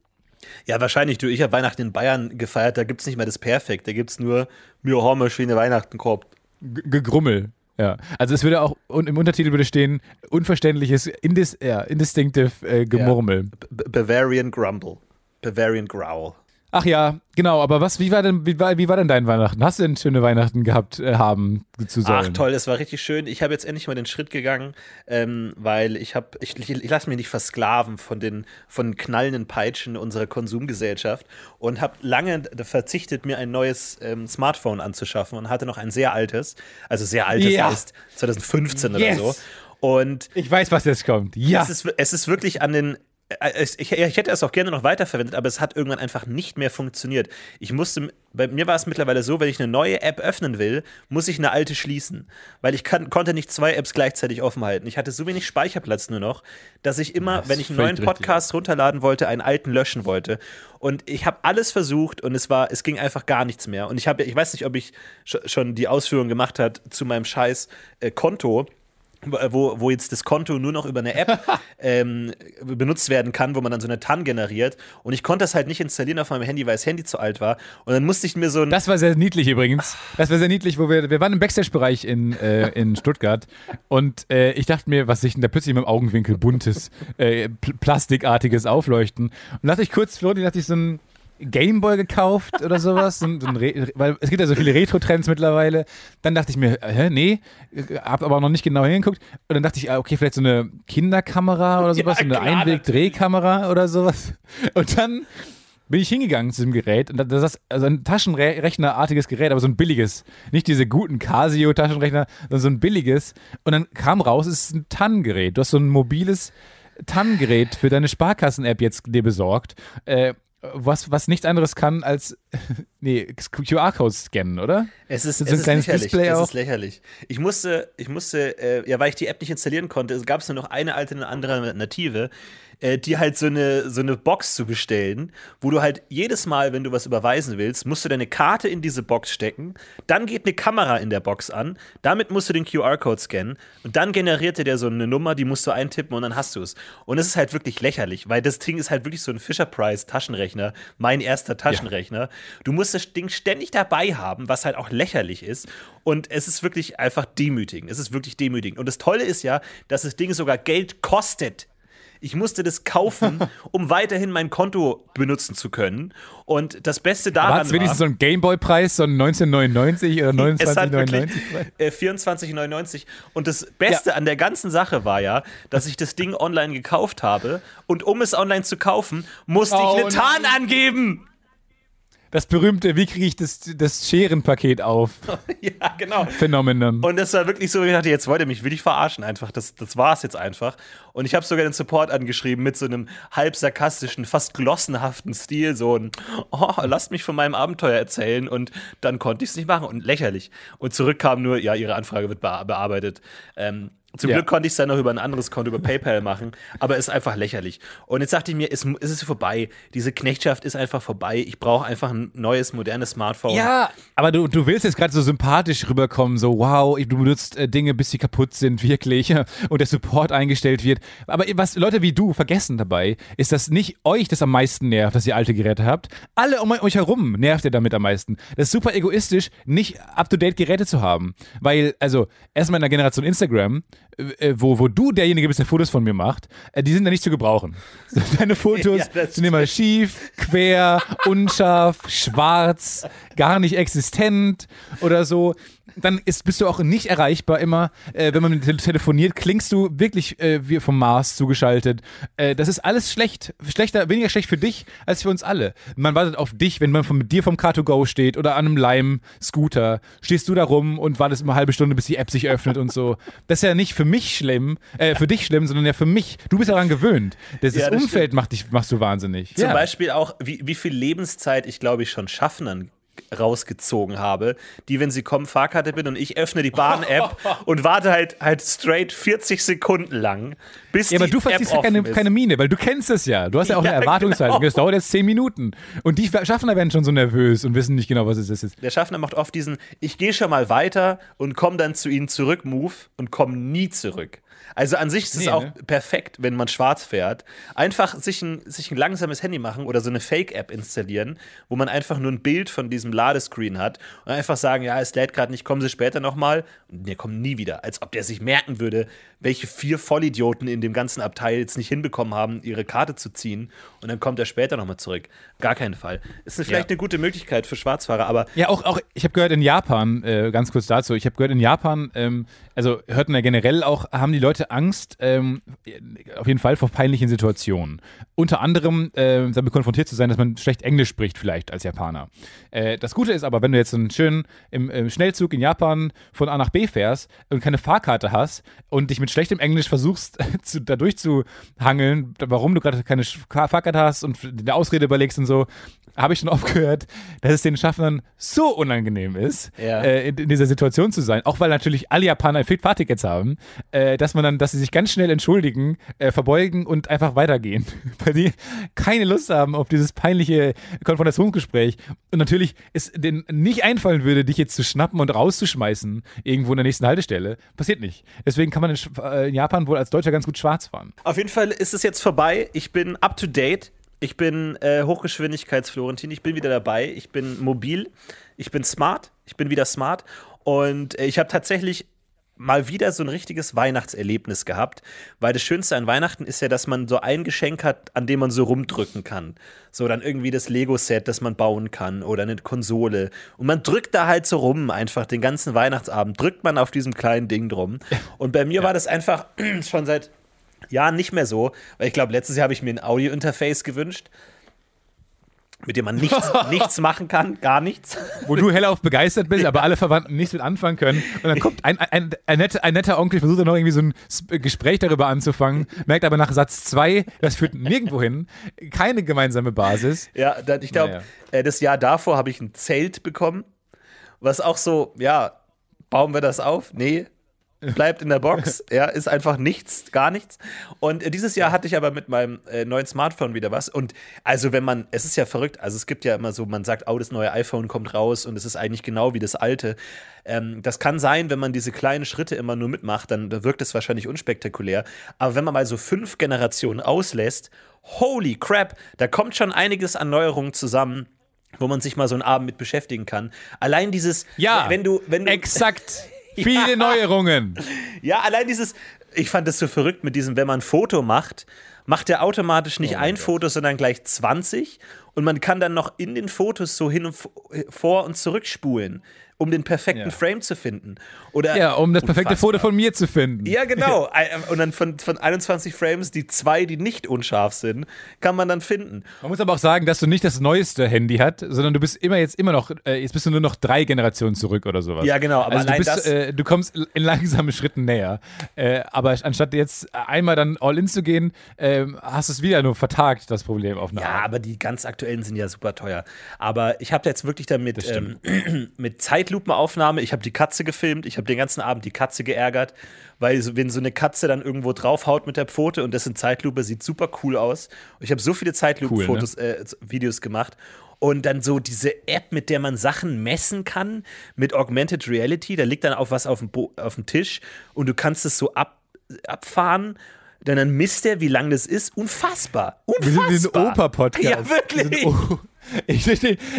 Ja, wahrscheinlich. Du, ich habe Weihnachten in Bayern gefeiert, da gibt es nicht mehr das Perfekt. Da gibt es nur, mir haben wir schöne Weihnachten gehabt. Gegrummel. Ja. Also es würde auch, und im Untertitel würde stehen, unverständliches, indis, ja, indistinctive äh, Gemurmel. B Bavarian Grumble. Bavarian Growl. Ach ja, genau, aber was, wie war denn, wie war, wie war denn dein Weihnachten? Hast du denn schöne Weihnachten gehabt, äh, haben zu sollen? Ach toll, es war richtig schön. Ich habe jetzt endlich mal den Schritt gegangen, ähm, weil ich habe, ich, ich, ich lasse mich nicht versklaven von den von knallenden Peitschen unserer Konsumgesellschaft und habe lange verzichtet, mir ein neues ähm, Smartphone anzuschaffen und hatte noch ein sehr altes, also sehr altes Ja. heißt 2015 Yes. oder so. Und Ich weiß, was jetzt kommt. Ja. es, ist, es ist wirklich an den. Äh, Ich, ich hätte es auch gerne noch weiterverwendet, aber es hat irgendwann einfach nicht mehr funktioniert. Ich musste, bei mir war es mittlerweile so, wenn ich eine neue App öffnen will, muss ich eine alte schließen, weil ich kann, konnte nicht zwei Apps gleichzeitig offen halten. Ich hatte so wenig Speicherplatz nur noch, dass ich immer, Das wenn ich einen neuen Podcast runterladen wollte, einen alten löschen wollte. Und ich habe alles versucht und es war, es ging einfach gar nichts mehr. Und ich habe, ich weiß nicht, ob ich sch- schon die Ausführung gemacht hat zu meinem scheiß äh, Konto wo, wo jetzt das Konto nur noch über eine App ähm, benutzt werden kann, wo man dann so eine TAN generiert. Und ich konnte das halt nicht installieren auf meinem Handy, weil das Handy zu alt war. Und dann musste ich mir so ein. Das war sehr niedlich übrigens. Das war sehr niedlich, wo wir, wir waren im Backstage-Bereich in, äh, in Stuttgart und äh, ich dachte mir, was sich denn da plötzlich mit dem Augenwinkel buntes, äh, pl plastikartiges Aufleuchten. Und dachte ich kurz, Florian, dachte ich so ein Gameboy gekauft oder sowas, ein Re weil es gibt ja so viele Retro-Trends mittlerweile. Dann dachte ich mir, hä, nee, hab aber noch nicht genau hingeguckt. Und dann dachte ich, ah, okay, vielleicht so eine Kinderkamera oder sowas, Ja, so eine Einweg-Drehkamera oder sowas. Und dann bin ich hingegangen zu diesem Gerät und da- das ist also ein Taschenrechnerartiges Gerät, aber so ein billiges. Nicht diese guten Casio-Taschenrechner, sondern so ein billiges. Und dann kam raus, es ist ein TAN-Gerät. Du hast so ein mobiles TAN-Gerät für deine Sparkassen-App jetzt dir besorgt. Äh, was, was nichts anderes kann als nee, QR-Codes scannen, oder? Es ist, Mit es so ein ist kleines lächerlich. Display es auch. ist lächerlich. Ich musste, ich musste, äh, ja, weil ich die App nicht installieren konnte, es gab nur noch eine Alternative, äh, die halt so eine, so eine Box zu bestellen, wo du halt jedes Mal, wenn du was überweisen willst, musst du deine Karte in diese Box stecken, dann geht eine Kamera in der Box an, damit musst du den QR-Code scannen und dann generiert dir der so eine Nummer, die musst du eintippen und dann hast du es. Und es ist halt wirklich lächerlich, weil das Ding ist halt wirklich so ein Fisher-Price-Taschenrechner, mein erster Taschenrechner. Du musst das Ding ständig dabei haben, was halt auch lächerlich ist. Und es ist wirklich einfach demütigend. Es ist wirklich demütigend. Und das Tolle ist ja, dass das Ding sogar Geld kostet. Ich musste das kaufen, um weiterhin mein Konto benutzen zu können. Und das Beste War daran es wenigstens so ein Gameboy-Preis, so ein 1999 oder es hat 29,99? wirklich äh, 24,99. Und das Beste an der ganzen Sache war ja, dass ich das Ding online gekauft habe. Und um es online zu kaufen, musste Oh, ich eine nein. angeben. Das berühmte, wie kriege ich das, das Scherenpaket auf? ja, genau. Phänomenon. Und das war wirklich so, ich dachte, jetzt wollt ihr mich wirklich verarschen einfach. Das, das war es jetzt einfach. Und ich habe sogar den Support angeschrieben mit so einem halb sarkastischen, fast glossenhaften Stil. So ein, oh, lasst mich von meinem Abenteuer erzählen. Und dann konnte ich es nicht machen. Und lächerlich. Und zurück kam nur, ja, ihre Anfrage wird bea- bearbeitet. Ähm, zum Ja. Glück konnte ich es dann noch über ein anderes Konto, über PayPal machen, aber es ist einfach lächerlich. Und jetzt dachte ich mir, es, es ist vorbei. Diese Knechtschaft ist einfach vorbei. Ich brauche einfach ein neues, modernes Smartphone. Ja, aber du, du willst jetzt gerade so sympathisch rüberkommen, so wow, du benutzt äh, Dinge, bis sie kaputt sind, wirklich, und der Support eingestellt wird. Aber was Leute wie du vergessen dabei, ist, dass nicht euch das am meisten nervt, dass ihr alte Geräte habt. Alle um euch herum nervt ihr damit am meisten. Das ist super egoistisch, nicht up-to-date Geräte zu haben. Weil, also, erstmal in der Generation Instagram, äh, wo, wo du derjenige bist, der Fotos von mir macht, äh, die sind da nicht zu gebrauchen. Deine Fotos Ja, sind immer schief, quer, unscharf, schwarz, gar nicht existent oder so. Dann ist, bist du auch nicht erreichbar immer. Äh, wenn man mit dir telefoniert, klingst du wirklich äh, wie vom Mars zugeschaltet. Äh, das ist alles schlecht. Schlechter, weniger schlecht für dich als für uns alle. Man wartet auf dich, wenn man von, mit dir vom Car2Go steht oder an einem Lime-Scooter. Stehst du da rum und wartest immer eine halbe Stunde, bis die App sich öffnet und so. Das ist ja nicht für mich schlimm, äh, für dich schlimm, sondern ja für mich. Du bist daran gewöhnt. Das, Ja, das Umfeld macht dich, machst du wahnsinnig. Zum ja. Beispiel auch, wie, wie viel Lebenszeit ich, glaube ich, schon Schaffnern rausgezogen habe, die, wenn sie kommen, Fahrkarte bin und ich öffne die Bahn-App und warte halt, halt straight 40 Sekunden lang, bis Ja, aber die du App verziehst ja keine, keine Miene, weil du kennst es ja. Du hast ja auch Ja, eine Erwartungshaltung. genau. Das dauert jetzt zehn Minuten. Und die Schaffner werden schon so nervös und wissen nicht genau, was es ist. jetzt. Der Schaffner macht oft diesen, ich gehe schon mal weiter und komme dann zu ihnen zurück, Move und komme nie zurück. Also an sich ist es Nee, auch ne? perfekt, wenn man schwarz fährt. Einfach sich ein, sich ein langsames Handy machen oder so eine Fake-App installieren, wo man einfach nur ein Bild von diesem Ladescreen hat und einfach sagen, ja, es lädt gerade nicht, kommen Sie später nochmal. Und der kommt nie wieder. Als ob der sich merken würde, welche vier Vollidioten in dem ganzen Abteil jetzt nicht hinbekommen haben, ihre Karte zu ziehen. Und dann kommt er später nochmal zurück. Gar keinen Fall. Ist vielleicht Ja. eine gute Möglichkeit für Schwarzfahrer, aber Ja, auch, auch ich habe gehört in Japan, äh, ganz kurz dazu, ich habe gehört in Japan, ähm, also hört man ja generell auch, haben die Leute Angst, ähm, auf jeden Fall vor peinlichen Situationen. Unter anderem äh, damit konfrontiert zu sein, dass man schlecht Englisch spricht, vielleicht als Japaner. Äh, das Gute ist aber, wenn du jetzt einen schönen im, im Schnellzug in Japan von A nach B fährst und keine Fahrkarte hast und dich mit schlechtem Englisch versuchst, zu, da durchzuhangeln, warum du gerade keine Fahrkarte hast und eine Ausrede überlegst und so, habe ich schon oft gehört, dass es den Schaffnern so unangenehm ist, Ja. äh, in, in dieser Situation zu sein. Auch weil natürlich alle Japaner Fahrtickets haben, äh, dass man dann, dass sie sich ganz schnell entschuldigen, äh, verbeugen und einfach weitergehen. weil die keine Lust haben auf dieses peinliche Konfrontationsgespräch. Und natürlich ist denen nicht einfallen würde, dich jetzt zu schnappen und rauszuschmeißen, irgendwo in der nächsten Haltestelle. Passiert nicht. Deswegen kann man äh, in Japan wohl als Deutscher ganz gut schwarz fahren. Auf jeden Fall ist es jetzt vorbei. Ich bin up to date. Ich bin äh, Hochgeschwindigkeitsflorentin. Ich bin wieder dabei. Ich bin mobil. Ich bin smart. Ich bin wieder smart. Und äh, ich habe tatsächlich mal wieder so ein richtiges Weihnachtserlebnis gehabt, weil das Schönste an Weihnachten ist ja, dass man so ein Geschenk hat, an dem man so rumdrücken kann. So dann irgendwie das Lego-Set, das man bauen kann oder eine Konsole. Und man drückt da halt so rum, einfach den ganzen Weihnachtsabend, drückt man auf diesem kleinen Ding drum. Und bei mir war das einfach schon seit Jahren nicht mehr so, weil ich glaube, letztes Jahr habe ich mir ein Audio-Interface gewünscht. Mit dem man nichts, nichts machen kann, gar nichts. Wo du hellauf begeistert bist, aber alle Verwandten nichts mit anfangen können. Und dann kommt ein, ein, ein, netter, ein netter Onkel, versucht dann noch irgendwie so ein Gespräch darüber anzufangen, merkt aber nach Satz zwei, das führt nirgendwo hin. Keine gemeinsame Basis. Ja, ich glaube, naja. Äh, das Jahr davor habe ich ein Zelt bekommen, was auch so, ja, bauen wir das auf? Nee, bleibt in der Box. ja, ist einfach nichts, gar nichts. Und äh, dieses Jahr hatte ich aber mit meinem äh, neuen Smartphone wieder was. Und also, wenn man, es ist ja verrückt, also es gibt ja immer so, man sagt, oh, das neue iPhone kommt raus und es ist eigentlich genau wie das alte. Ähm, das kann sein, wenn man diese kleinen Schritte immer nur mitmacht, dann wirkt es wahrscheinlich unspektakulär. Aber wenn man mal so fünf Generationen auslässt, holy crap, da kommt schon einiges an Neuerungen zusammen wo man sich mal so einen Abend mit beschäftigen kann. Allein dieses, ja, wenn du, wenn du exakt. Viele Neuerungen. Ja, allein dieses, ich fand das so verrückt mit diesem, wenn man ein Foto macht, macht er automatisch nicht oh ein Gott. Foto, sondern gleich 20 und man kann dann noch in den Fotos so hin und vor und zurück spulen um den perfekten ja. Frame zu finden. Oder ja, um das perfekte unfassbar. Foto von mir zu finden. Ja, genau. Und dann von, von 21 Frames, die zwei, die nicht unscharf sind, kann man dann finden. Man muss aber auch sagen, dass du nicht das neueste Handy hast, sondern du bist immer jetzt immer noch, äh, jetzt bist du nur noch drei Generationen zurück oder sowas. Ja, genau. Aber also du, bist, äh, du kommst in langsamen Schritten näher. Äh, aber anstatt jetzt einmal dann all in zu gehen, ähm, hast du es wieder nur vertagt, das Problem auf eine Ja, Art. aber die ganz aktuellen sind ja super teuer. Aber ich habe jetzt wirklich damit ähm, mit Zeit Zeitlupenaufnahme. Ich habe die Katze gefilmt. Ich habe den ganzen Abend die Katze geärgert, weil so, wenn so eine Katze dann irgendwo draufhaut mit der Pfote und das in Zeitlupe sieht super cool aus. Ich habe so viele Zeitlupe-Fotos, cool, ne? äh, Videos gemacht. Und dann so diese App, mit der man Sachen messen kann, mit Augmented Reality, da liegt dann auch was auf dem, Bo auf dem Tisch und du kannst es so ab abfahren denn dann misst er, wie lang das ist. Unfassbar. Unfassbar. Wir sind ein Opa-Podcast. Ja, wirklich. Ich,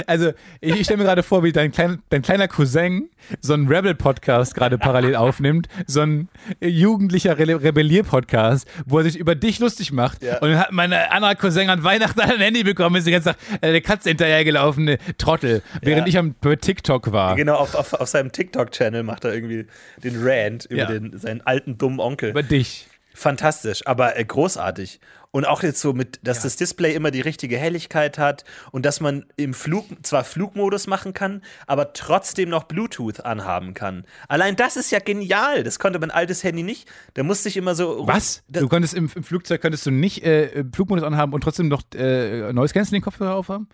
also, ich, ich stelle mir gerade vor, wie dein, klein, dein kleiner Cousin so einen Rebel-Podcast gerade parallel aufnimmt, so ein jugendlicher Re Rebellier-Podcast, wo er sich über dich lustig macht. Ja. Und dann hat mein anderer Cousin an Weihnachten ein Handy bekommen, ist die ganze Zeit äh, der Katze hinterhergelaufene Trottel, während ja. ich am TikTok war. Genau, auf, auf, auf seinem TikTok-Channel macht er irgendwie den Rant über ja. den, seinen alten, dummen Onkel. Über dich. Fantastisch, aber äh, großartig. Und auch jetzt so mit, dass ja. das Display immer die richtige Helligkeit hat und dass man im Flug zwar Flugmodus machen kann, aber trotzdem noch Bluetooth anhaben kann. Allein das ist ja genial. Das konnte mein altes Handy nicht. Da musste ich immer so. Was? Du konntest im, im Flugzeug könntest du nicht äh, Flugmodus anhaben und trotzdem noch äh, Noise Canceling den Kopfhörer aufhaben?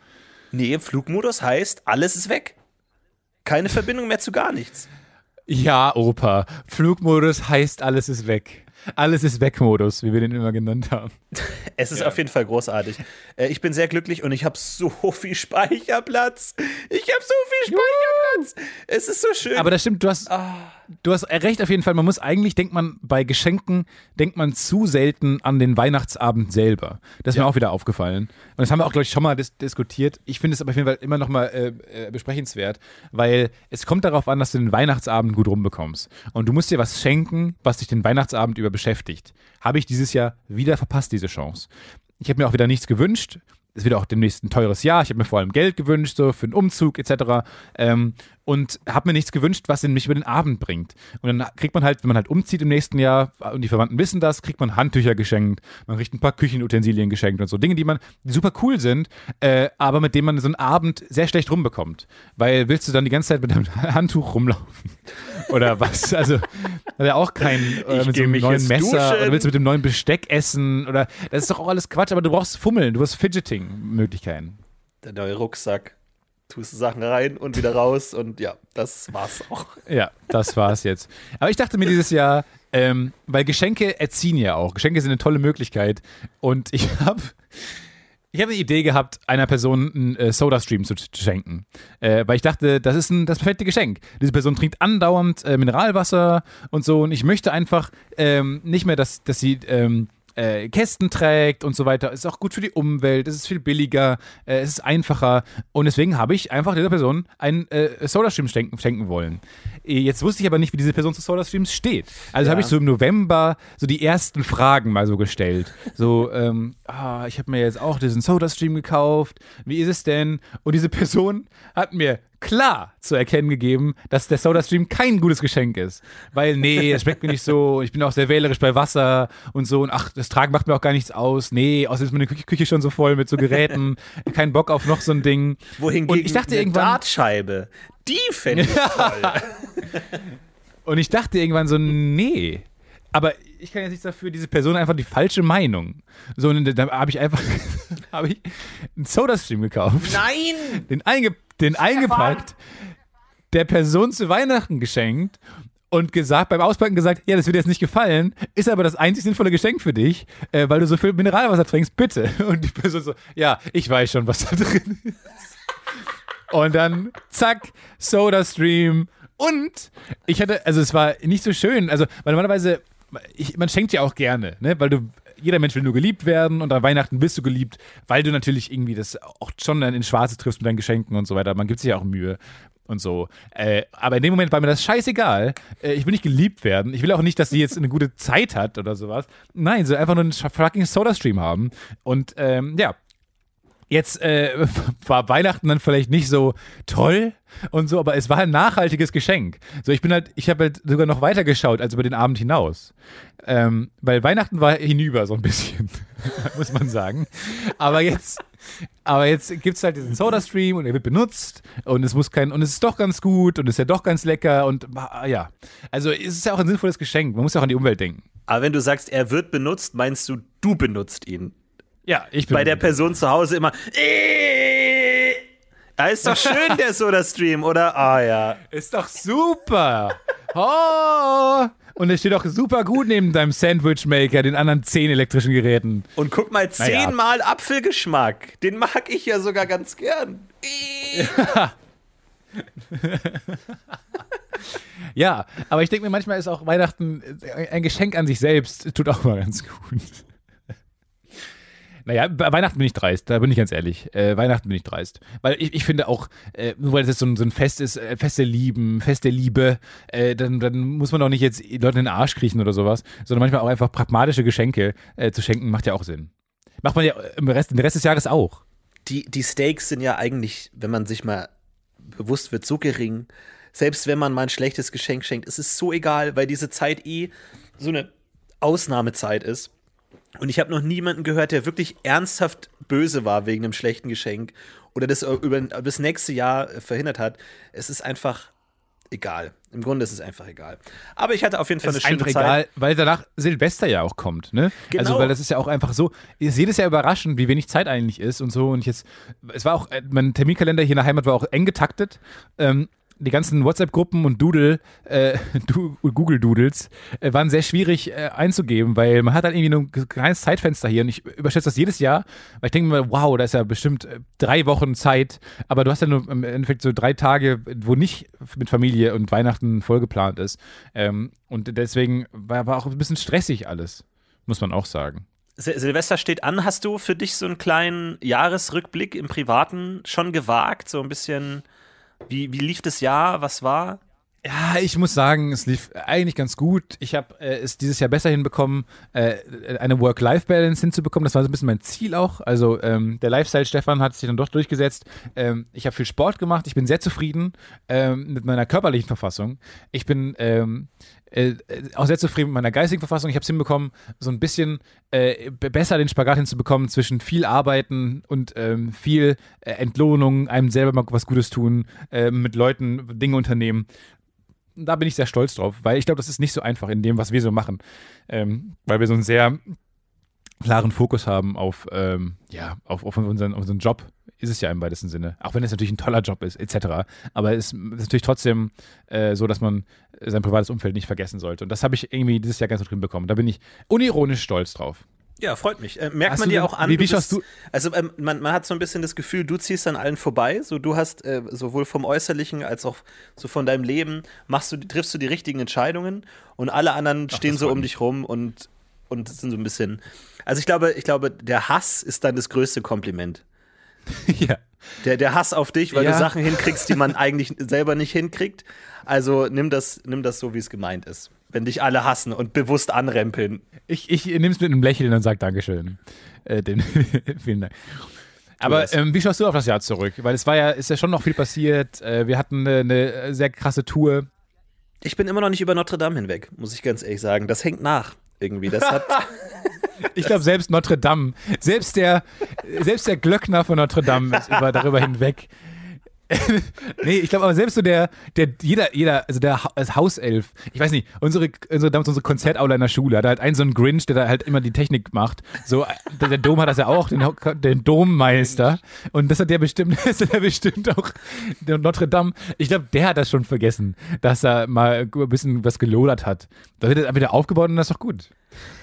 Nee, Flugmodus heißt, alles ist weg. Keine Verbindung mehr zu gar nichts. Ja, Opa. Flugmodus heißt, alles ist weg. Alles ist weg-Modus, wie wir den immer genannt haben. Es ist ja. auf jeden Fall großartig. Äh, ich bin sehr glücklich und ich habe so viel Speicherplatz. Ich habe so viel Speicherplatz. Juhu. Es ist so schön. Aber das stimmt, du hast, oh. Du hast recht auf jeden Fall. Man muss eigentlich, denkt man, bei Geschenken, denkt man zu selten an den Weihnachtsabend selber. Das ist ja. mir auch wieder aufgefallen. Und das haben wir auch, glaube ich, schon mal dis diskutiert. Ich finde es aber auf jeden Fall immer noch mal äh, äh, besprechenswert, weil es kommt darauf an, dass du den Weihnachtsabend gut rumbekommst. Und du musst dir was schenken, was dich den Weihnachtsabend über beschäftigt. Habe ich dieses Jahr wieder verpasst, diese Chance. Ich habe mir auch wieder nichts gewünscht. Es wird auch demnächst ein teures Jahr. Ich habe mir vor allem Geld gewünscht, so für einen Umzug etc. Ähm, und habe mir nichts gewünscht, was mich über den Abend bringt. Und dann kriegt man halt, wenn man halt umzieht im nächsten Jahr und die Verwandten wissen das, kriegt man Handtücher geschenkt, man kriegt ein paar Küchenutensilien geschenkt und so Dinge, die man die super cool sind, äh, aber mit denen man so einen Abend sehr schlecht rumbekommt. Weil willst du dann die ganze Zeit mit einem Handtuch rumlaufen? Oder was? Also, ja auch kein äh, mit so einem neuen Messer duschen. oder willst du mit dem neuen Besteck essen oder das ist doch auch alles Quatsch, aber du brauchst Fummeln, du hast Fidgeting-Möglichkeiten. Der neue Rucksack tust du Sachen rein und wieder raus und ja, das war's auch. Ja, das war's jetzt. Aber ich dachte mir dieses Jahr, ähm, weil Geschenke erziehen ja auch. Geschenke sind eine tolle Möglichkeit und ich habe ich habe eine Idee gehabt, einer Person einen äh, Soda-Stream zu, schenken. Äh, weil ich dachte, das ist ein, das perfekte Geschenk. Diese Person trinkt andauernd äh, Mineralwasser und so. Und ich möchte einfach ähm, nicht mehr, dass, dass sie ähm, äh, Kästen trägt und so weiter. Ist auch gut für die Umwelt, es ist viel billiger, äh, es ist einfacher. Und deswegen habe ich einfach dieser Person einen äh, Soda-Stream schenken, schenken wollen. Äh, jetzt wusste ich aber nicht, wie diese Person zu Soda-Streams steht. Also ja. habe ich so im November so die ersten Fragen mal so gestellt. So, ähm, ah, ich habe mir jetzt auch diesen Soda-Stream gekauft. Wie ist es denn? Und diese Person hat mir klar zu erkennen gegeben, dass der SodaStream kein gutes Geschenk ist. Weil, nee, das schmeckt mir nicht so. Ich bin auch sehr wählerisch bei Wasser und so. Und ach, das Tragen macht mir auch gar nichts aus. Nee, außerdem ist meine Küche, Küche schon so voll mit so Geräten. Kein Bock auf noch so ein Ding. Wohingegen und ich dachte eine irgendwann, Dartscheibe, die fände ich toll. Und ich dachte irgendwann so, nee. Aber ich kann jetzt nichts dafür, diese Person einfach die falsche Meinung. So, und dann habe ich einfach hab ich einen Soda-Stream gekauft. Nein! Den, einge den eingepackt, der Person zu Weihnachten geschenkt und gesagt, beim Auspacken gesagt, ja, das wird dir jetzt nicht gefallen, ist aber das einzig sinnvolle Geschenk für dich, äh, weil du so viel Mineralwasser trinkst, bitte. Und die Person so, ja, ich weiß schon, was da drin ist. Und dann, zack, Soda-Stream. Und ich hatte, also es war nicht so schön, also weil normalerweise, ich, man schenkt ja auch gerne, ne? weil du, jeder Mensch will nur geliebt werden und an Weihnachten bist du geliebt, weil du natürlich irgendwie das auch schon ins Schwarze triffst mit deinen Geschenken und so weiter. Man gibt sich ja auch Mühe und so. Äh, aber in dem Moment war mir das scheißegal. Äh, ich will nicht geliebt werden. Ich will auch nicht, dass sie jetzt eine gute Zeit hat oder sowas. Nein, sie will einfach nur einen fucking Soda-Stream haben. Und ähm, ja, Jetzt äh, war Weihnachten dann vielleicht nicht so toll und so, aber es war ein nachhaltiges Geschenk. So, ich bin halt, ich habe halt sogar noch weiter geschaut als über den Abend hinaus. Ähm, weil Weihnachten war hinüber so ein bisschen, muss man sagen. Aber jetzt, aber jetzt gibt es halt diesen Soda-Stream und er wird benutzt und es muss kein, und es ist doch ganz gut und es ist ja doch ganz lecker und ja. Also es ist ja auch ein sinnvolles Geschenk. Man muss ja auch an die Umwelt denken. Aber wenn du sagst, er wird benutzt, meinst du, du benutzt ihn? Ja, ich bin Bei der Person zu Hause immer. Äh, da ist doch schön der Soda-Stream, oder? Ah ja. Ist doch super. Oh. Und es steht auch super gut neben deinem Sandwich-Maker, den anderen zehn elektrischen Geräten. Und guck mal, Naja. zehnmal Apfelgeschmack. Den mag ich ja sogar ganz gern. Äh. Ja, aber ich denke mir, manchmal ist auch Weihnachten äh, ein Geschenk an sich selbst, tut auch mal ganz gut. Naja, bei Weihnachten bin ich dreist, da bin ich ganz ehrlich. Äh, Weihnachten bin ich dreist. Weil ich, ich finde auch, äh, nur weil es jetzt so ein, so ein Fest ist, äh, Fest Lieben, Fest der Liebe, äh, dann, dann muss man auch nicht jetzt Leuten in den Arsch kriechen oder sowas, sondern manchmal auch einfach pragmatische Geschenke äh, zu schenken, macht ja auch Sinn. Macht man ja im Rest, den Rest des Jahres auch. Die, die Stakes sind ja eigentlich, wenn man sich mal bewusst wird, so gering. Selbst wenn man mal ein schlechtes Geschenk schenkt, es ist so egal, weil diese Zeit eh so eine Ausnahmezeit ist. Und ich habe noch niemanden gehört, der wirklich ernsthaft böse war wegen einem schlechten Geschenk oder das über das nächste Jahr verhindert hat. Es ist einfach egal. Im Grunde ist es einfach egal. Aber ich hatte auf jeden Fall Es eine ist schöne einfach Zeit. egal, weil danach Silvester ja auch kommt, ne? Genau. Also, weil das ist ja auch einfach so, ist jedes Jahr überraschend, wie wenig Zeit eigentlich ist und so. Und jetzt, es war auch, äh, mein Terminkalender hier in der Heimat war auch eng getaktet. Ähm, die ganzen WhatsApp-Gruppen und Doodle, äh, du, Google Doodles, äh, waren sehr schwierig äh, einzugeben, weil man hat halt irgendwie nur ein kleines Zeitfenster hier und ich überschätze das jedes Jahr, weil ich denke mir, wow, da ist ja bestimmt äh, drei Wochen Zeit, aber du hast ja nur im Endeffekt so drei Tage, wo nicht mit Familie und Weihnachten vollgeplant ist. Ähm, und deswegen war, war auch ein bisschen stressig alles, muss man auch sagen. Sil Silvester steht an. Hast du für dich so einen kleinen Jahresrückblick im Privaten schon gewagt? So ein bisschen, wie, wie lief das Jahr? Was war? Ja, ich muss sagen, es lief eigentlich ganz gut. Ich habe äh, es dieses Jahr besser hinbekommen, äh, eine Work-Life-Balance hinzubekommen. Das war so ein bisschen mein Ziel auch. Also ähm, der Lifestyle-Stefan hat sich dann doch durchgesetzt. Ähm, ich habe viel Sport gemacht. Ich bin sehr zufrieden ähm, mit meiner körperlichen Verfassung. Ich bin ähm, äh, auch sehr zufrieden mit meiner geistigen Verfassung. Ich habe es hinbekommen, so ein bisschen äh, besser den Spagat hinzubekommen zwischen viel Arbeiten und ähm, viel äh, Entlohnung, einem selber mal was Gutes tun, äh, mit Leuten Dinge unternehmen da bin ich sehr stolz drauf, weil ich glaube, das ist nicht so einfach in dem, was wir so machen. Ähm, weil wir so einen sehr klaren Fokus haben auf, ähm, ja, auf, auf unseren, auf unseren Job. Ist es ja im weitesten Sinne. Auch wenn es natürlich ein toller Job ist, etc. Aber es ist natürlich trotzdem äh, so, dass man sein privates Umfeld nicht vergessen sollte. Und das habe ich irgendwie dieses Jahr ganz gut hinbekommen. Da bin ich unironisch stolz drauf. Ja, freut mich. Äh, merkt Hast man dir auch an. wie- wie bist- schaust du- Also ähm, man, man hat so ein bisschen das Gefühl, du ziehst an allen vorbei. So du hast äh, sowohl vom Äußerlichen als auch so von deinem Leben machst du, triffst du die richtigen Entscheidungen und alle anderen stehen das so um mich. dich rum und und sind so ein bisschen. Also ich glaube, ich glaube, der Hass ist dann das größte Kompliment. ja. Der, der Hass auf dich, weil Ja. du Sachen hinkriegst, die man eigentlich selber nicht hinkriegt. Also nimm das, nimm das so, wie es gemeint ist. Wenn dich alle hassen und bewusst anrempeln. Ich, ich nehme es mit einem Lächeln und sage Dankeschön. Äh, den, vielen Dank. Aber ähm, wie schaust du auf das Jahr zurück? Weil es war ja, ist ja schon noch viel passiert. Äh, wir hatten eine, eine sehr krasse Tour. Ich bin immer noch nicht über Notre Dame hinweg, muss ich ganz ehrlich sagen. Das hängt nach irgendwie. Das hat. Ich glaube, selbst Notre Dame, selbst der, selbst der Glöckner von Notre Dame ist über, darüber hinweg. nee, ich glaube aber selbst so der, der, jeder, jeder, also der Hauself, ich weiß nicht, unsere, unsere, damals unsere Konzertaula in der Schule, hat halt einen so einen Grinch, der da halt immer die Technik macht. So, der, der Dom hat das ja auch, den, den Dommeister. Und das hat der bestimmt, das hat der bestimmt auch, der Notre Dame. Ich glaube, der hat das schon vergessen, dass er mal ein bisschen was gelodert hat. Da wird er wieder aufgebaut und das ist doch gut.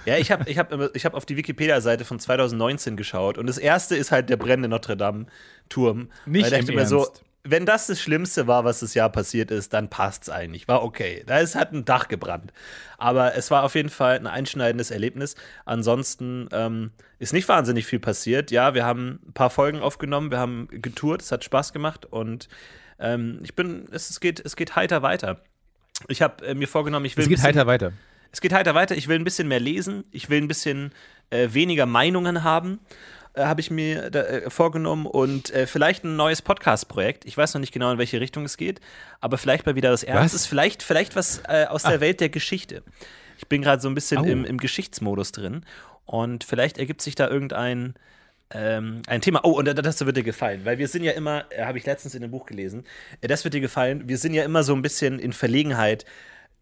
Ja, ich habe ich hab, ich hab auf die Wikipedia-Seite von 2019 geschaut und das erste ist halt der brennende Notre Dame-Turm. Nicht Da dachte im ich mir so, Ernst. wenn das das Schlimmste war, was das Jahr passiert ist, dann passt's eigentlich. War okay. Da ist halt ein Dach gebrannt. Aber es war auf jeden Fall ein einschneidendes Erlebnis. Ansonsten ähm, ist nicht wahnsinnig viel passiert. Ja, wir haben ein paar Folgen aufgenommen, wir haben getourt, es hat Spaß gemacht und ähm, ich bin, es, es, geht, es geht heiter weiter. Ich habe äh, mir vorgenommen, ich will Es geht heiter weiter. Es geht heiter weiter. Ich will ein bisschen mehr lesen. Ich will ein bisschen äh, weniger Meinungen haben. Äh, Habe ich mir da, äh, vorgenommen und äh, vielleicht ein neues Podcast-Projekt. Ich weiß noch nicht genau, in welche Richtung es geht, aber vielleicht mal wieder was Ernstes. Vielleicht, vielleicht was äh, aus der Welt der Geschichte. Ich bin gerade so ein bisschen im, im Geschichtsmodus drin und vielleicht ergibt sich da irgendein ähm, ein Thema. Oh, und das wird dir gefallen, weil wir sind ja immer, äh, habe ich letztens in einem Buch gelesen, das wird dir gefallen, wir sind ja immer so ein bisschen in Verlegenheit,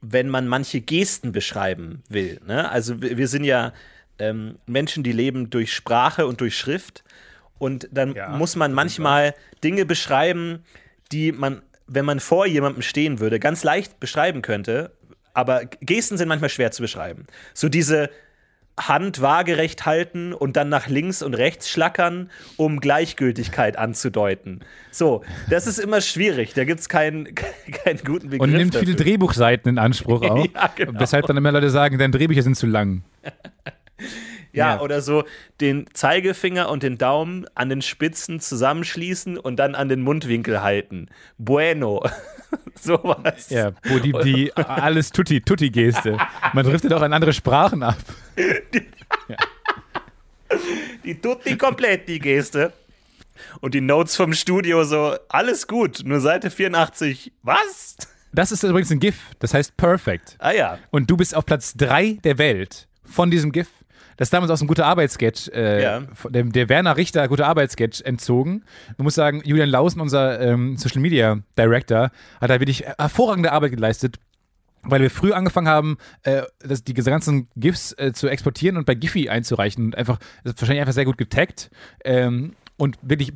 wenn man manche Gesten beschreiben will. Ne? Also wir, sind ja ähm, Menschen, die leben durch Sprache und durch Schrift. Und dann Ja, muss man manchmal Dinge beschreiben, die man, wenn man vor jemandem stehen würde, ganz leicht beschreiben könnte. Aber Gesten sind manchmal schwer zu beschreiben. So diese Hand waagerecht halten und dann nach links und rechts schlackern, um Gleichgültigkeit anzudeuten. So, das ist immer schwierig. Da gibt es keinen, keinen guten Begriff. Und nimmt viele dafür. Drehbuchseiten in Anspruch auch. Ja, genau. Weshalb dann immer Leute sagen, deine Drehbücher sind zu lang. Ja, Ja. oder so den Zeigefinger und den Daumen an den Spitzen zusammenschließen und dann an den Mundwinkel halten. Bueno. Sowas. Ja, wo die, die alles Tutti, Tutti-Geste. Man driftet auch an andere Sprachen ab. Die Tutti Kompletti Geste. Und die Notes vom Studio so, alles gut, nur Seite 84. Was? Das ist übrigens ein GIF, das heißt Perfect. Ah ja. Und du bist auf Platz 3 der Welt von diesem GIF. Das ist damals aus dem Gute Arbeit-Sketch, äh, Ja. von dem, der Werner Richter Gute Arbeit-Sketch entzogen. Man muss sagen, Julian Lausen, unser ähm, Social Media Director, hat da wirklich hervorragende Arbeit geleistet. Weil wir früh angefangen haben, äh, das, die ganzen GIFs äh, zu exportieren und bei Giphy einzureichen und einfach, das ist wahrscheinlich einfach sehr gut getaggt. Ähm, und wirklich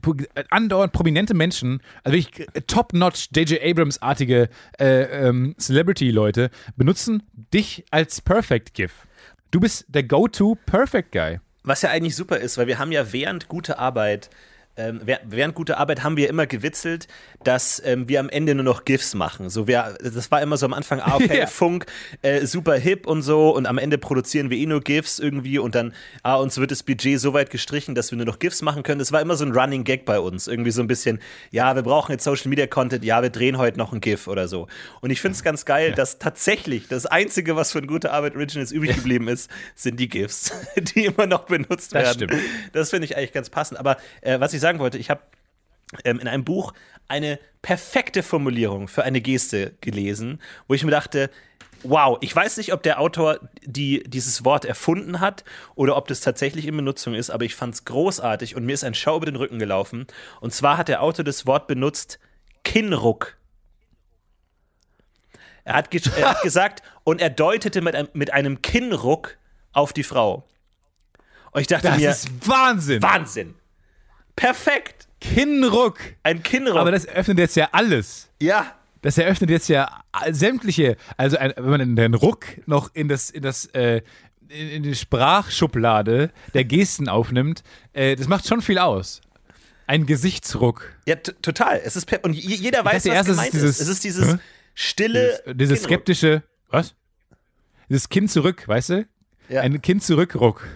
andauernd prominente Menschen, also wirklich top-notch J.J. Abrams-artige äh, ähm, Celebrity-Leute benutzen dich als Perfect GIF. Du bist der Go-To Perfect Guy. Was ja eigentlich super ist, weil wir haben ja während gute Arbeit, ähm, während gute Arbeit haben wir immer gewitzelt, dass ähm, wir am Ende nur noch GIFs machen. So, wir, das war immer so am Anfang, ah, okay, Ja. Funk, äh, super hip und so und am Ende produzieren wir eh nur GIFs irgendwie und dann, ah, uns wird das Budget so weit gestrichen, dass wir nur noch GIFs machen können. Das war immer so ein Running Gag bei uns. Irgendwie so ein bisschen, ja, wir brauchen jetzt Social Media Content, ja, wir drehen heute noch ein GIF oder so. Und ich finde es ganz geil, dass tatsächlich das Einzige, was von gute Arbeit Originals übrig geblieben ist, sind die GIFs, die immer noch benutzt Das werden. stimmt. Das finde ich eigentlich ganz passend. Aber äh, was ich sagen wollte, ich habe ähm, in einem Buch eine perfekte Formulierung für eine Geste gelesen, wo ich mir dachte, wow, ich weiß nicht, ob der Autor die, dieses Wort erfunden hat oder ob das tatsächlich in Benutzung ist, aber ich fand es großartig und mir ist ein Schau über den Rücken gelaufen. Und zwar hat der Autor das Wort benutzt, Kinnruck. Er hat, er hat gesagt, und er deutete mit einem, mit einem Kinnruck auf die Frau. Und ich dachte Das mir, ist Wahnsinn. Wahnsinn. Perfekt. Kinnruck. Ein Kinnruck. Aber das eröffnet jetzt ja alles. ja. Das eröffnet jetzt ja sämtliche, also ein, wenn man den Ruck noch in das, in das, äh, in, die Sprachschublade der Gesten aufnimmt, äh, das macht schon viel aus. Ein Gesichtsruck. Ja, total. Es ist und je- jeder weiß, dachte was es ist gemeint dieses- ist. Es ist dieses Hä? stille. Dieses, dieses skeptische, was? Dieses Kind zurück, weißt du? Ja. Ein Kind zurückruck.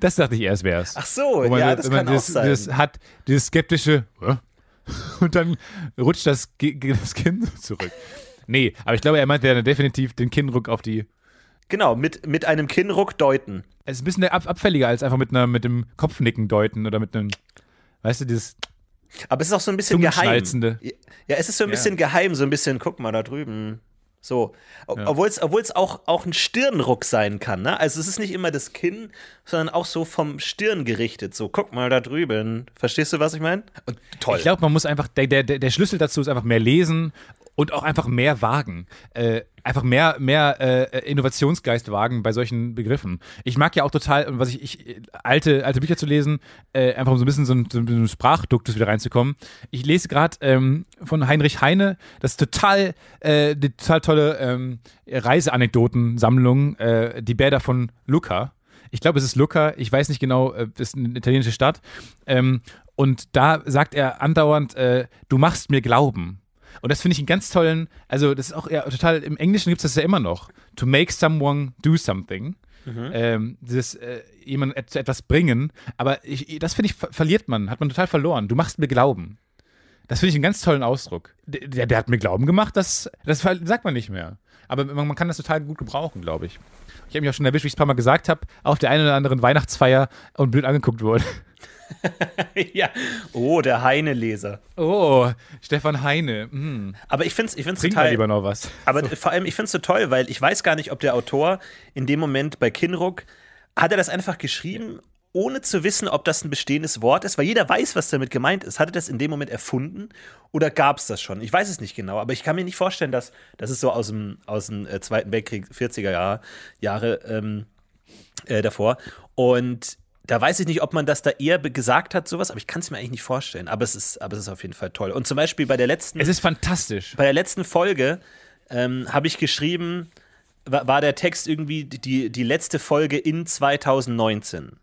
Das dachte ich erst wär's. Ach so, man, ja, das wenn man kann auch das, sein. das hat, dieses skeptische, und dann rutscht das, das Kind so zurück. Nee, aber ich glaube, er meinte ja definitiv den Kinnruck auf die. genau, mit, mit einem Kinnruck deuten. Es ist ein bisschen ab, abfälliger als einfach mit, einer, mit dem Kopfnicken deuten oder mit einem. Weißt du, dieses Aber es ist auch so ein bisschen geheim. Ja, es ist so ein Ja. bisschen geheim, so ein bisschen, guck mal da drüben. So. Obwohl es auch, auch ein Stirnruck sein kann, ne? Also es ist nicht immer das Kinn, sondern auch so vom Stirn gerichtet. So, guck mal da drüben. Verstehst du, was ich meine? Und toll. Ich glaube, man muss einfach, der, der, der Schlüssel dazu ist einfach mehr lesen und auch einfach mehr wagen. Äh, einfach mehr, mehr äh, Innovationsgeist wagen bei solchen Begriffen. Ich mag ja auch total, was ich, ich alte, alte Bücher zu lesen, äh, einfach um so ein bisschen so ein, so ein Sprachduktus wieder reinzukommen. Ich lese gerade ähm, von Heinrich Heine, das ist total, äh, die total tolle ähm, Reiseanekdotensammlung, äh, die Bäder von Lucca. Ich glaube, es ist Lucca, ich weiß nicht genau, äh, es ist eine italienische Stadt. Ähm, und da sagt er andauernd, äh, du machst mir glauben. Und das finde ich einen ganz tollen, also das ist auch ja, total, im Englischen gibt es das ja immer noch. To make someone do something. Ähm, dieses äh, jemand zu etwas bringen. Aber ich, das finde ich, ver verliert man, hat man total verloren. Du machst mir glauben. Das finde ich einen ganz tollen Ausdruck. Der, der, der hat mir Glauben gemacht, das, das sagt man nicht mehr. Aber man, man kann das total gut gebrauchen, glaube ich. Ich habe mich auch schon erwischt, wie ich es ein paar Mal gesagt habe, auf der einen oder anderen Weihnachtsfeier und blöd angeguckt wurde. ja. Oh, der Heine-Leser. Oh, Stefan Heine. Hm. Aber ich finde es ich find's Trink total. lieber noch was. Aber vor allem, ich finde es so toll, weil ich weiß gar nicht, ob der Autor in dem Moment bei Kinruck, hat er das einfach geschrieben, ohne zu wissen, ob das ein bestehendes Wort ist, weil jeder weiß, was damit gemeint ist. Hat er das in dem Moment erfunden oder gab es das schon? Ich weiß es nicht genau, aber ich kann mir nicht vorstellen, dass das ist so aus dem, aus dem äh, Zweiten Weltkrieg, 40er Jahre, Jahre ähm, äh, davor. Und da weiß ich nicht, ob man das da eher gesagt hat, sowas, aber ich kann es mir eigentlich nicht vorstellen. Aber es ist, aber es ist auf jeden Fall toll. Und zum Beispiel bei der letzten Es ist fantastisch. bei der letzten Folge ähm, habe ich geschrieben, war, war der Text irgendwie die, die letzte Folge in 2019.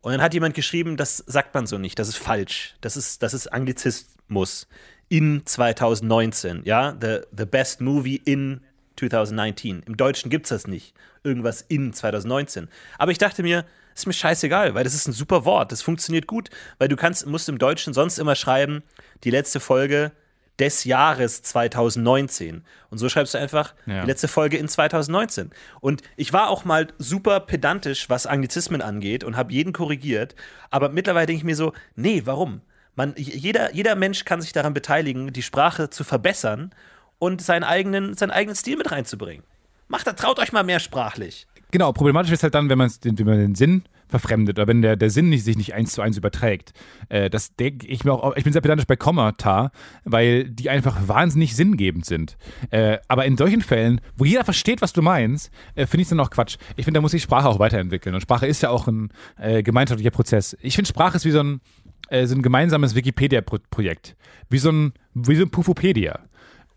Und dann hat jemand geschrieben, das sagt man so nicht, das ist falsch. Das ist, das ist Anglizismus. In 2019, ja, the, the best movie in 2019. Im Deutschen gibt es das nicht. Irgendwas in 2019. Aber ich dachte mir, ist mir scheißegal, weil das ist ein super Wort. Das funktioniert gut, weil du kannst, musst im Deutschen sonst immer schreiben, die letzte Folge des Jahres 2019. Und so schreibst du einfach Ja. die letzte Folge in 2019. Und ich war auch mal super pedantisch, was Anglizismen angeht und habe jeden korrigiert. Aber mittlerweile denke ich mir so, nee, warum? Man, jeder, jeder Mensch kann sich daran beteiligen, die Sprache zu verbessern und seinen eigenen, seinen eigenen Stil mit reinzubringen. Macht das, traut euch mal mehr sprachlich. Genau, problematisch ist halt dann, wenn, man den Sinn verfremdet oder wenn der, der Sinn nicht, sich nicht eins zu eins überträgt. Äh, das denke ich mir auch, ich bin sehr pedantisch bei Kommata, weil die einfach wahnsinnig sinngebend sind. Äh, aber in solchen Fällen, wo jeder versteht, was du meinst, äh, finde ich es dann auch Quatsch. Ich finde, da muss sich Sprache auch weiterentwickeln. Und Sprache ist ja auch ein äh, gemeinschaftlicher Prozess. Ich finde, Sprache ist wie so ein, äh, so ein gemeinsames Wikipedia-Projekt. Wie so ein, wie so ein Pufopedia.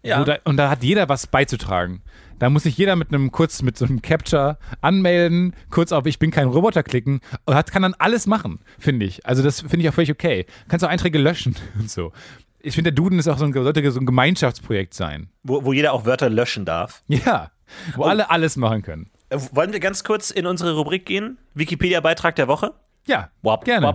Ja. Da, und da hat jeder was beizutragen. Da muss sich jeder mit einem kurz mit so einem Capture anmelden, kurz auf Ich bin kein Roboter klicken und hat, kann dann alles machen, finde ich. Also das finde ich auch völlig okay. Kannst auch Einträge löschen und so. Ich finde, der Duden ist auch so ein, sollte so ein Gemeinschaftsprojekt sein. Wo, wo jeder auch Wörter löschen darf. Ja, wo alle alles machen können. Äh, Wollen wir ganz kurz in unsere Rubrik gehen? Wikipedia-Beitrag der Woche? Ja, Wap, gerne.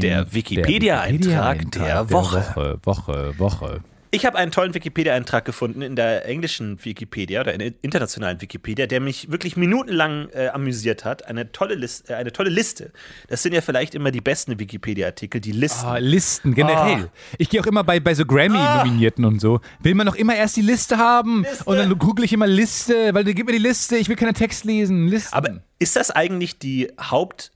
Der Wikipedia-Eintrag der Woche. Woche, Woche, Woche. Ich habe einen tollen Wikipedia-Eintrag gefunden in der englischen Wikipedia oder in der internationalen Wikipedia, der mich wirklich minutenlang äh, amüsiert hat. Eine tolle, List, äh, eine tolle Liste. Das sind ja vielleicht immer die besten Wikipedia-Artikel, die Listen. Ah, Listen generell. Ich gehe auch immer bei, bei so Grammy-Nominierten und so. Will man doch immer erst die Liste haben. Und dann google ich immer Liste, weil gib mir die Liste, ich will keinen Text lesen. Listen. Aber ist das eigentlich die Haupt,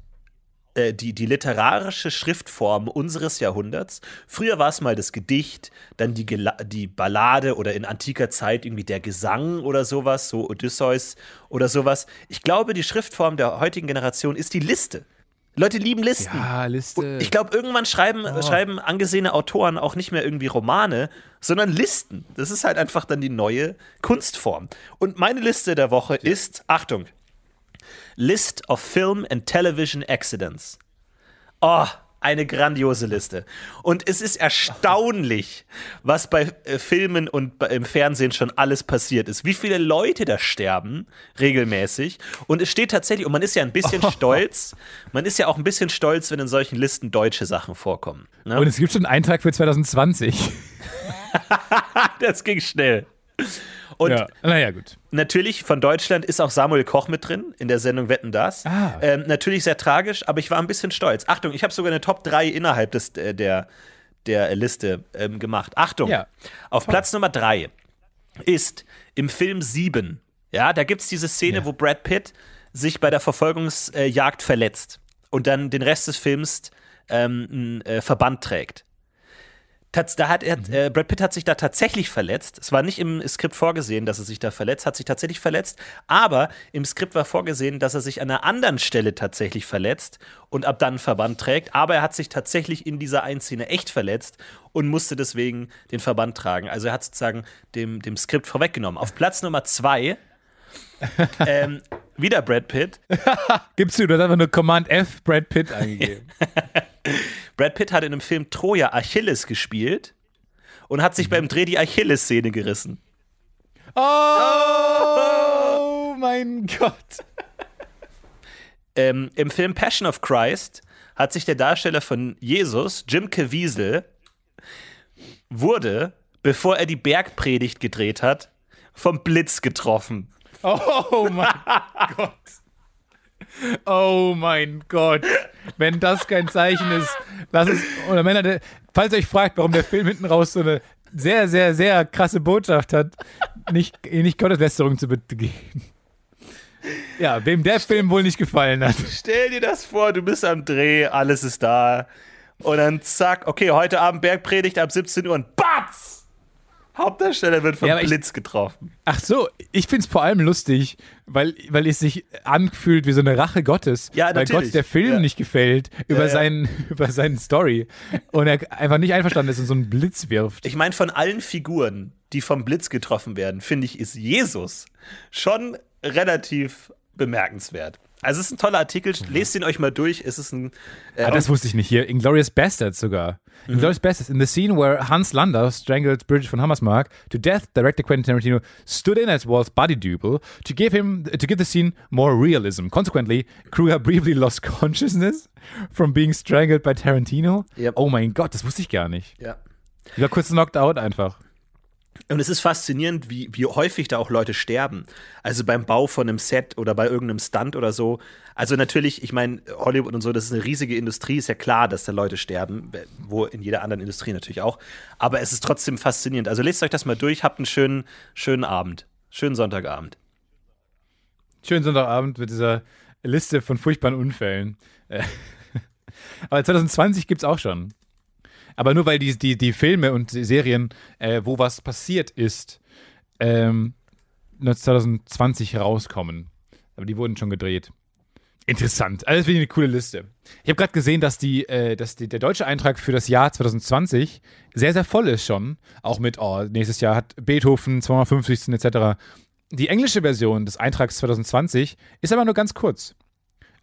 äh, die, die literarische Schriftform unseres Jahrhunderts? Früher war es mal das Gedicht, dann die, Gela die Ballade oder in antiker Zeit irgendwie der Gesang oder sowas, so Odysseus oder sowas. Ich glaube, die Schriftform der heutigen Generation ist die Liste. Leute lieben Listen. ja, Liste. Ich glaube, irgendwann schreiben, schreiben angesehene Autoren auch nicht mehr irgendwie Romane, sondern Listen. Das ist halt einfach dann die neue Kunstform. Und meine Liste der Woche ist, Achtung, List of Film and Television Accidents. Oh, eine grandiose Liste. Und es ist erstaunlich, was bei äh, Filmen und bei, im Fernsehen schon alles passiert ist. Wie viele Leute da sterben regelmäßig. Und es steht tatsächlich, und man ist ja ein bisschen stolz, man ist ja auch ein bisschen stolz, wenn in solchen Listen deutsche Sachen vorkommen. Ne? und es gibt schon einen Eintrag für 2020. das ging schnell. Und ja. Naja, gut. natürlich von Deutschland ist auch Samuel Koch mit drin in der Sendung Wetten das. Ah. Ähm, natürlich sehr tragisch, aber ich war ein bisschen stolz. Achtung, ich habe sogar eine Top 3 innerhalb des, äh, der, der Liste ähm, gemacht. Achtung, Ja. auf Platz Nummer 3 ist im Film 7. Ja, da gibt es diese Szene, Ja. wo Brad Pitt sich bei der Verfolgungsjagd verletzt und dann den Rest des Films ähm, einen äh, Verband trägt. Da hat er, äh, Brad Pitt hat sich da tatsächlich verletzt. Es war nicht im Skript vorgesehen, dass er sich da verletzt, hat sich tatsächlich verletzt. Aber im Skript war vorgesehen, dass er sich an einer anderen Stelle tatsächlich verletzt und ab dann einen Verband trägt. Aber er hat sich tatsächlich in dieser einen Szene echt verletzt und musste deswegen den Verband tragen. Also er hat sozusagen dem, dem Skript vorweggenommen. Auf Platz Nummer zwei ähm, wieder Brad Pitt. Gibst du, du hast einfach nur Command F Brad Pitt eingegeben. Brad Pitt hat in einem Film Troja Achilles gespielt und hat sich beim Dreh die Achilles-Szene gerissen. oh mein Gott. Ähm, Im Film Passion of Christ hat sich der Darsteller von Jesus, Jim Caviezel, wurde, bevor er die Bergpredigt gedreht hat, vom Blitz getroffen. Oh mein Gott. Oh mein Gott. Wenn das kein Zeichen ist, lass es. Oder Männer, der- falls ihr euch fragt, warum der Film hinten raus so eine sehr, sehr, sehr krasse Botschaft hat, nicht, nicht Gotteslästerung zu begehen. Ja, wem der Film wohl nicht gefallen hat. Stell dir das vor, du bist am Dreh, alles ist da. Und dann zack, okay, heute Abend Bergpredigt ab 17 Uhr und batz! Hauptdarsteller wird vom Ja, aber ich- Blitz getroffen. Ach so, ich find's vor allem lustig, weil, weil es sich anfühlt wie so eine Rache Gottes. Ja, weil. Gott der Film Ja. nicht gefällt über, ja. Seinen, über seine Story und er einfach nicht einverstanden ist und so einen Blitz wirft. Ich meine, von allen Figuren, die vom Blitz getroffen werden, finde ich, ist Jesus schon relativ bemerkenswert. Also es ist ein toller Artikel, lest ihn euch mal durch. Es ist ein äh, Ah, das wusste ich nicht hier. Inglorious Bastards sogar. Mhm. Inglorious Bastards. In the scene where Hans Landau strangled Bridget von Hammersmark to death, director Quentin Tarantino stood in as Walt's body double to give him to give the scene more realism. Consequently, Kruger briefly lost consciousness from being strangled by Tarantino. Yep. Oh mein Gott, das wusste ich gar nicht. ja. Ich war kurz knocked out einfach. Und es ist faszinierend, wie, wie häufig da auch Leute sterben. Also beim Bau von einem Set oder bei irgendeinem Stunt oder so. Also natürlich, ich meine, Hollywood und so, das ist eine riesige Industrie, ist ja klar, dass da Leute sterben, wo in jeder anderen Industrie natürlich auch. Aber es ist trotzdem faszinierend. Also lest euch das mal durch, habt einen schönen, schönen Abend. Schönen Sonntagabend. Schönen Sonntagabend mit dieser Liste von furchtbaren Unfällen. Äh, Aber 2020 gibt es auch schon. Aber nur weil die, die, die Filme und die Serien, äh, wo was passiert ist, ähm, 2020 rauskommen. Aber die wurden schon gedreht. Interessant. Alles finde ich eine coole Liste. Ich habe gerade gesehen, dass, die, äh, dass die, der deutsche Eintrag für das Jahr 2020 sehr, sehr voll ist schon. Auch mit, oh, nächstes Jahr hat Beethoven 250. etc. Die englische Version des Eintrags 2020 ist aber nur ganz kurz.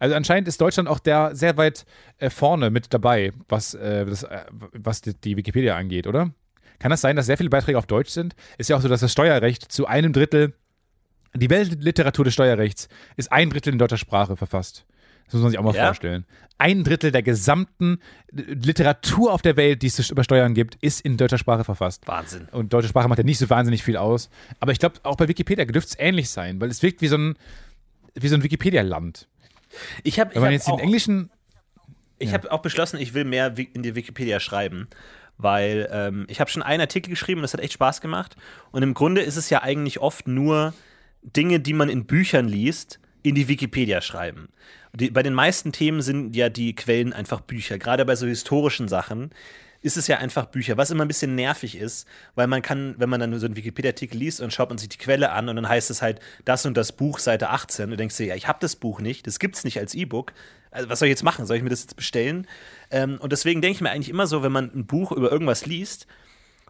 Also anscheinend ist Deutschland auch der sehr weit äh, vorne mit dabei, was, äh, das, äh, was die, die Wikipedia angeht, oder? Kann das sein, dass sehr viele Beiträge auf Deutsch sind? Ist ja auch so, dass das Steuerrecht zu einem Drittel, die Weltliteratur des Steuerrechts ist ein Drittel in deutscher Sprache verfasst. Das muss man sich auch mal Ja? vorstellen. Ein Drittel der gesamten Literatur auf der Welt, die es über Steuern gibt, ist in deutscher Sprache verfasst. Wahnsinn. Und deutsche Sprache macht ja nicht so wahnsinnig viel aus. Aber ich glaube, auch bei Wikipedia dürfte es ähnlich sein, weil es wirkt wie so ein, wie so ein Wikipedia-Land. Ich habe Wenn man hab jetzt den auch, englischen. ich hab auch beschlossen, ich will mehr in die Wikipedia schreiben. Weil ähm, ich habe schon einen Artikel geschrieben und das hat echt Spaß gemacht. Und im Grunde ist es ja eigentlich oft nur Dinge, die man in Büchern liest, in die Wikipedia schreiben. Die, bei den meisten Themen sind ja die Quellen einfach Bücher. Gerade bei so historischen Sachen ist es ja einfach Bücher, was immer ein bisschen nervig ist, weil man kann, wenn man dann so einen Wikipedia-Artikel liest und schaut man sich die Quelle an und dann heißt es halt das und das Buch, Seite 18 und du denkst dir, ja, ich habe das Buch nicht, das gibt es nicht als E-Book. Also, was soll ich jetzt machen? Soll ich mir das jetzt bestellen? Ähm, und deswegen denke ich mir eigentlich immer so, wenn man ein Buch über irgendwas liest,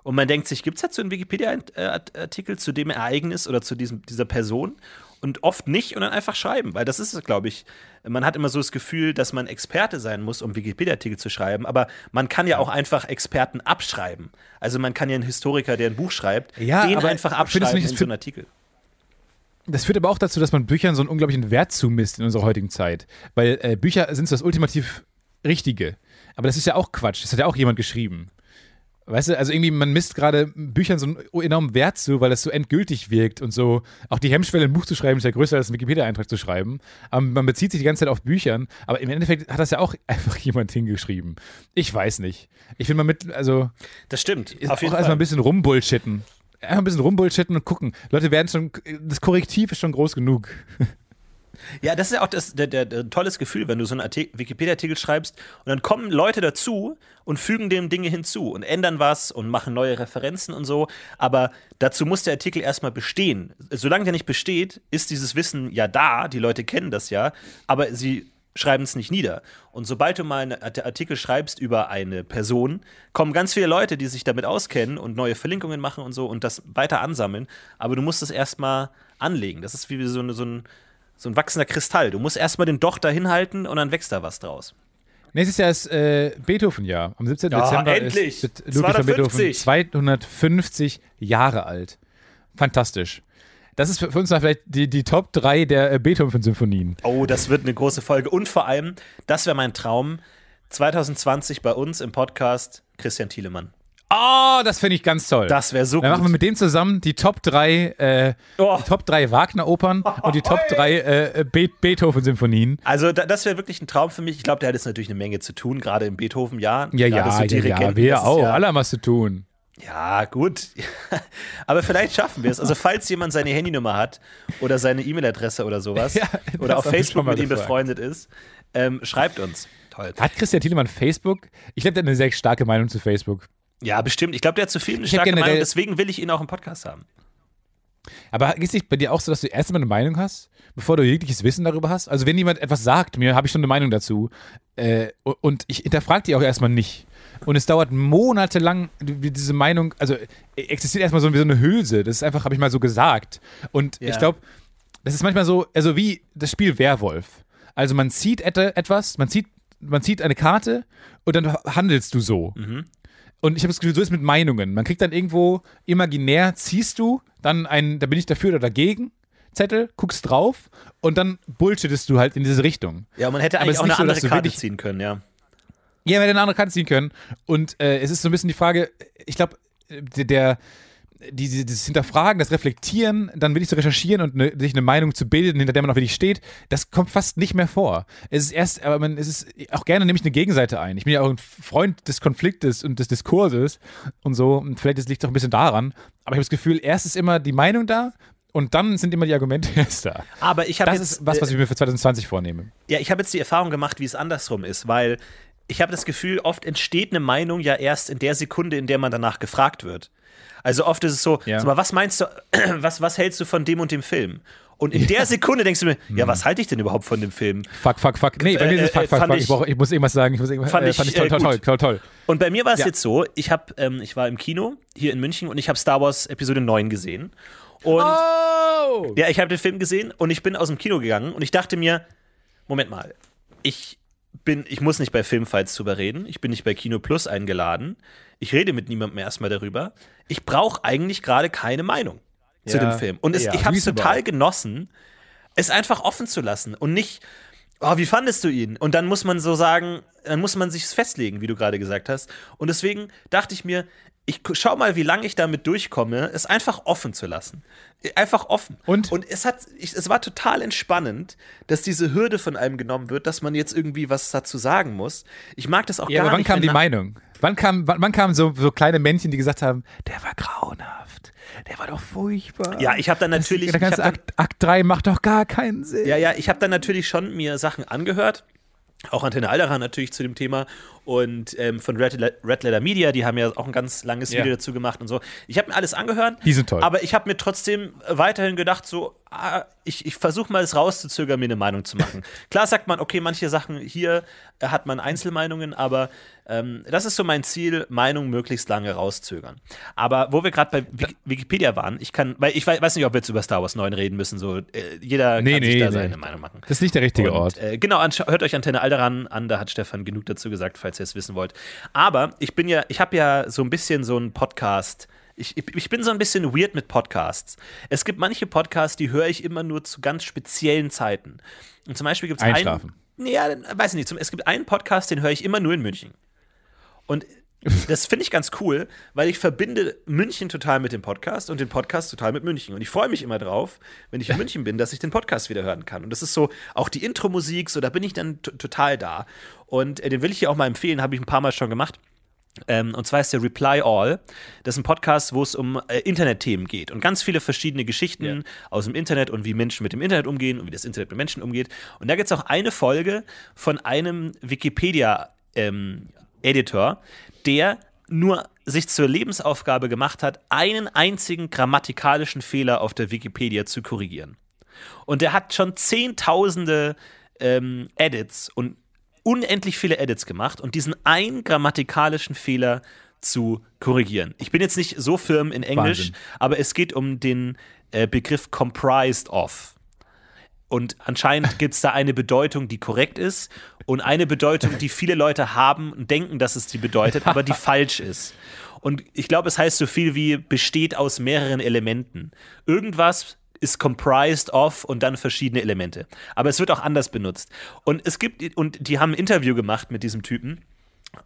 und man denkt sich, gibt es dazu einen Wikipedia-Artikel zu dem Ereignis oder zu diesem, dieser Person? Und oft nicht und dann einfach schreiben, weil das ist es, glaube ich. Man hat immer so das Gefühl, dass man Experte sein muss, um Wikipedia-Artikel zu schreiben, aber man kann ja auch einfach Experten abschreiben. Also man kann ja einen Historiker, der ein Buch schreibt, Ja, den aber einfach abschreiben nicht, in so einen Artikel. Das führt aber auch dazu, dass man Büchern so einen unglaublichen Wert zumisst in unserer heutigen Zeit. Weil äh, Bücher sind so das ultimativ Richtige. Aber das ist ja auch Quatsch. Das hat ja auch jemand geschrieben. Weißt du, also irgendwie, man misst gerade Büchern so einen enormen Wert zu, weil das so endgültig wirkt und so. Auch die Hemmschwelle, ein Buch zu schreiben, ist ja größer als ein Wikipedia-Eintrag zu schreiben. Aber man bezieht sich die ganze Zeit auf Büchern. Aber im Endeffekt hat das ja auch einfach jemand hingeschrieben. Ich weiß nicht. Ich finde mal mit, also. Das stimmt. Auf jeden auch erstmal ein bisschen rumbullshitten. Einfach ein bisschen rumbullshitten und gucken. Leute werden schon, das Korrektiv ist schon groß genug. Ja, das ist ja auch das, der, der, der tolles Gefühl, wenn du so einen Wikipedia-Artikel schreibst und dann kommen Leute dazu und fügen dem Dinge hinzu und ändern was und machen neue Referenzen und so. Aber dazu muss der Artikel erstmal bestehen. Solange der nicht besteht, ist dieses Wissen ja da, die Leute kennen das ja, aber sie schreiben es nicht nieder. Und sobald du mal einen Artikel schreibst über eine Person, kommen ganz viele Leute, die sich damit auskennen und neue Verlinkungen machen und so und das weiter ansammeln. Aber du musst es erstmal anlegen. Das ist wie so, eine, so ein so ein wachsender Kristall. Du musst erstmal den Docht dahin halten und dann wächst da was draus. Nächstes Jahr ist äh, Beethoven-Jahr. Am 17. Ja, Dezember endlich. ist Ludwig von Beethoven 250 Jahre alt. Fantastisch. Das ist für, für uns vielleicht die, die Top 3 der äh, Beethoven-Symphonien. Oh, das wird eine große Folge. Und vor allem, das wäre mein Traum, 2020 bei uns im Podcast Christian Thielemann. Oh, das finde ich ganz toll. Das wäre so Dann gut. machen wir mit dem zusammen die Top 3, äh, Oh. die Top 3 Wagner-Opern und die Top 3 äh, Be Beethoven-Symphonien. Also da, das wäre wirklich ein Traum für mich. Ich glaube, der hat jetzt natürlich eine Menge zu tun, gerade im Beethoven-Jahr. Ja, ja, so ja, ja, wir auch. Ja, Alle haben was zu tun. ja, gut. Aber vielleicht schaffen wir es. Also falls jemand seine Handynummer hat oder seine E-Mail-Adresse oder sowas Ja, oder auf Facebook mit ihm befreundet ist, ähm, schreibt uns. Toll. Hat Christian Thielemann Facebook? Ich glaube, der hat eine sehr starke Meinung zu Facebook. Ja, bestimmt. Ich glaube, der hat zu viel eine Ich starke Meinung. Deswegen will ich ihn auch im Podcast haben. Aber ist nicht bei dir auch so, dass du erst mal eine Meinung hast, bevor du jegliches Wissen darüber hast? Also wenn jemand etwas sagt mir, habe ich schon eine Meinung dazu. Äh, und ich hinterfrage die auch erstmal nicht. Und es dauert monatelang, wie diese Meinung, also äh, existiert erstmal so wie so eine Hülse. Das ist einfach, habe ich mal so gesagt. Und Ja. ich glaube, das ist manchmal so, also wie das Spiel Werwolf. Also man zieht ette- etwas, man zieht, man zieht eine Karte und dann handelst du so. Und ich habe das Gefühl, so ist es mit Meinungen. Man kriegt dann irgendwo imaginär, ziehst du dann ein, da bin ich dafür oder dagegen, Zettel, guckst drauf und dann bullshittest du halt in diese Richtung. Ja, man hätte Aber eigentlich auch eine so, andere Karte ziehen können, ja. Ja, man hätte eine andere Karte ziehen können. Und äh, es ist so ein bisschen die Frage, ich glaube, der, der die, die, das Hinterfragen, das Reflektieren, dann wirklich zu recherchieren und ne, sich eine Meinung zu bilden, hinter der man auch wirklich steht, das kommt fast nicht mehr vor. Es ist erst, aber man, es ist auch gerne nehme ich eine Gegenseite ein. Ich bin ja auch ein Freund des Konfliktes und des Diskurses und so. Und vielleicht liegt es auch ein bisschen daran. Aber ich habe das Gefühl, erst ist immer die Meinung da und dann sind immer die Argumente erst da. Aber ich habe Das jetzt, ist was, was ich mir für 2020 vornehme. Ja, ich habe jetzt die Erfahrung gemacht, wie es andersrum ist, weil ich habe das Gefühl, oft entsteht eine Meinung ja erst in der Sekunde, in der man danach gefragt wird. Also oft ist es so, Ja. mal, was meinst du, was, was hältst du von dem und dem Film? Und in der Sekunde denkst du mir, ja, was halte ich denn überhaupt von dem Film? Fuck, fuck, fuck. Nee, bei mir ist es Äh, fuck, fuck, fand fuck. Ich, ich- muss irgendwas sagen. Ich muss irgendwas, Fand äh, ich, fand ich toll, äh, toll, toll, toll, toll. Und bei mir war es Ja. jetzt so, ich habe, ähm, ich war im Kino hier in München und ich habe Star Wars Episode 9 gesehen. Und Oh! Ja, ich habe den Film gesehen und ich bin aus dem Kino gegangen und ich dachte mir, Moment mal, ich bin, ich muss nicht bei Filmfights drüber reden, ich bin nicht bei Kino Plus eingeladen, ich rede mit niemandem erstmal darüber. Ich brauche eigentlich gerade keine Meinung zu Ja. dem Film. Und es, Ja, ich habe es total genossen, es einfach offen zu lassen und nicht, oh, wie fandest du ihn? Und dann muss man so sagen, dann muss man sich festlegen, wie du gerade gesagt hast. Und deswegen dachte ich mir, ich schau mal, wie lange ich damit durchkomme, es einfach offen zu lassen. Einfach offen. Und? Und es hat, ich, es war total entspannend, dass diese Hürde von einem genommen wird, dass man jetzt irgendwie was dazu sagen muss. Ich mag das auch Ja, gar aber wann nicht. kam wenn die na- Meinung? Wann, kam, wann, wann kamen so, so kleine Männchen, die gesagt haben, der war grauenhaft, der war doch furchtbar. Ja, ich habe dann natürlich. Der ich hab ganze dann, Akt, Akt 3 macht doch gar keinen Sinn. Ja, ja, ich habe dann natürlich schon mir Sachen angehört. Auch Antenne Alderan natürlich zu dem Thema. Und ähm, von Red, Red Letter Media, die haben ja auch ein ganz langes Ja. Video dazu gemacht und so. Ich habe mir alles angehört. Die sind toll. Aber ich habe mir trotzdem weiterhin gedacht, so, ich, ich versuche mal es rauszuzögern, mir eine Meinung zu machen. Klar sagt man, okay, manche Sachen hier äh, hat man Einzelmeinungen, aber ähm, das ist so mein Ziel, Meinung möglichst lange rauszögern. Aber wo wir gerade bei Wik Wikipedia waren, ich kann, weil ich wei- weiß nicht, ob wir jetzt über Star Wars 9 reden müssen, so, äh, jeder Nee, kann sich nee, da nee. seine Meinung machen. Das ist nicht der richtige Und, Ort. Äh, genau, hört euch Antenne Alderan an, da hat Stefan genug dazu gesagt, falls ihr es wissen wollt. Aber ich bin ja, ich habe ja so ein bisschen so einen Podcast. Ich, ich bin so ein bisschen weird mit Podcasts. Es gibt manche Podcasts, die höre ich immer nur zu ganz speziellen Zeiten. Und zum Beispiel gibt es einen. Ja, weiß ich nicht. Es gibt einen Podcast, den höre ich immer nur in München. Und das finde ich ganz cool, weil ich verbinde München total mit dem Podcast und den Podcast total mit München. Und ich freue mich immer drauf, wenn ich in München bin, dass ich den Podcast wieder hören kann. Und das ist so, auch die Intro-Musik, so, da bin ich dann total da. Und äh, den will ich hier auch mal empfehlen, habe ich ein paar Mal schon gemacht. Ähm, und zwar ist der Reply All. Das ist ein Podcast, wo es um äh, Internetthemen geht und ganz viele verschiedene Geschichten ja. aus dem Internet und wie Menschen mit dem Internet umgehen und wie das Internet mit Menschen umgeht. Und da gibt es auch eine Folge von einem Wikipedia- ähm, Editor, der nur sich zur Lebensaufgabe gemacht hat, einen einzigen grammatikalischen Fehler auf der Wikipedia zu korrigieren. Und der hat schon zehntausende ähm, Edits und unendlich viele Edits gemacht und diesen einen grammatikalischen Fehler zu korrigieren. Ich bin jetzt nicht so firm in Englisch, Wahnsinn. aber es geht um den äh, Begriff comprised of. Und anscheinend gibt es da eine Bedeutung, die korrekt ist und eine Bedeutung, die viele Leute haben und denken, dass es die bedeutet, aber die falsch ist. Und ich glaube, es heißt so viel wie besteht aus mehreren Elementen. Irgendwas ist comprised of und dann verschiedene Elemente. Aber es wird auch anders benutzt. Und es gibt, und die haben ein Interview gemacht mit diesem Typen.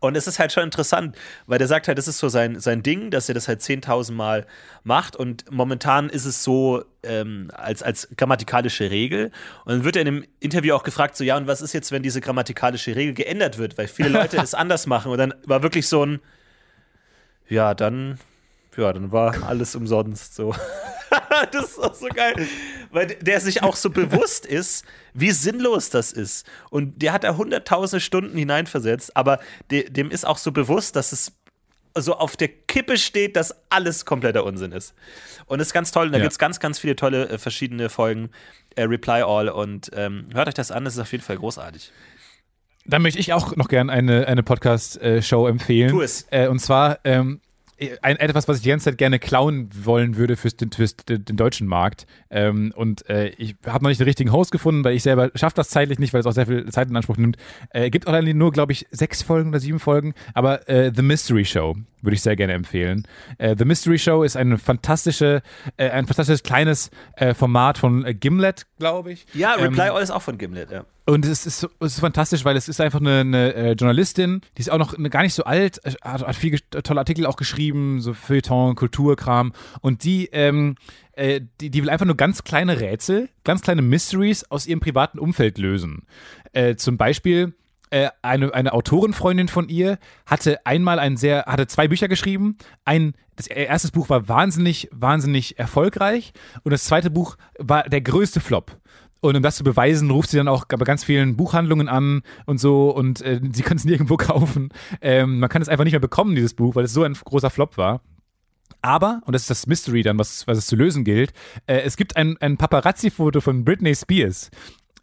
Und es ist halt schon interessant, weil der sagt halt, das ist so sein, sein Ding, dass er das halt 10.000 Mal macht. Und momentan ist es so ähm, als, als grammatikalische Regel. Und dann wird er in dem Interview auch gefragt, so, ja, und was ist jetzt, wenn diese grammatikalische Regel geändert wird? Weil viele Leute es anders machen. Und dann war wirklich so ein, ja, dann, ja, dann war alles umsonst so. das ist auch so geil. Weil der sich auch so bewusst ist, wie sinnlos das ist. Und der hat da hunderttausende Stunden hineinversetzt, aber de dem ist auch so bewusst, dass es so auf der Kippe steht, dass alles kompletter Unsinn ist. Und das ist ganz toll. Und da ja. gibt es ganz, ganz viele tolle äh, verschiedene Folgen. Äh, Reply All. Und ähm, hört euch das an, das ist auf jeden Fall großartig. Dann möchte ich auch noch gerne eine, eine Podcast-Show äh, empfehlen. Tu es. Äh, und zwar ähm, ein, etwas, was ich die ganze Zeit gerne klauen wollen würde fürs, fürs den, den deutschen Markt. Ähm, und äh, ich habe noch nicht den richtigen Host gefunden, weil ich selber schaffe das zeitlich nicht, weil es auch sehr viel Zeit in Anspruch nimmt. Äh, gibt auch nur, glaube ich, sechs Folgen oder sieben Folgen. Aber äh, The Mystery Show würde ich sehr gerne empfehlen. Äh, The Mystery Show ist eine fantastische, äh, ein fantastisches kleines äh, Format von Gimlet, glaube ich. Ja, Reply ähm, All ist auch von Gimlet, ja. Und es ist, es ist fantastisch, weil es ist einfach eine, eine äh, Journalistin, die ist auch noch gar nicht so alt, äh, hat, hat viele tolle Artikel auch geschrieben, so Feuilleton, Kulturkram. Und die, ähm, äh, die, die will einfach nur ganz kleine Rätsel, ganz kleine Mysteries aus ihrem privaten Umfeld lösen. Äh, zum Beispiel äh, eine, eine Autorenfreundin von ihr hatte einmal ein sehr, hatte zwei Bücher geschrieben. Ein, das erste Buch war wahnsinnig, wahnsinnig erfolgreich und das zweite Buch war der größte Flop. Und um das zu beweisen, ruft sie dann auch bei ganz vielen Buchhandlungen an und so und äh, sie können es nirgendwo kaufen. Ähm, man kann es einfach nicht mehr bekommen, dieses Buch, weil es so ein großer Flop war. Aber, und das ist das Mystery dann, was, was es zu lösen gilt, äh, es gibt ein, ein Paparazzi-Foto von Britney Spears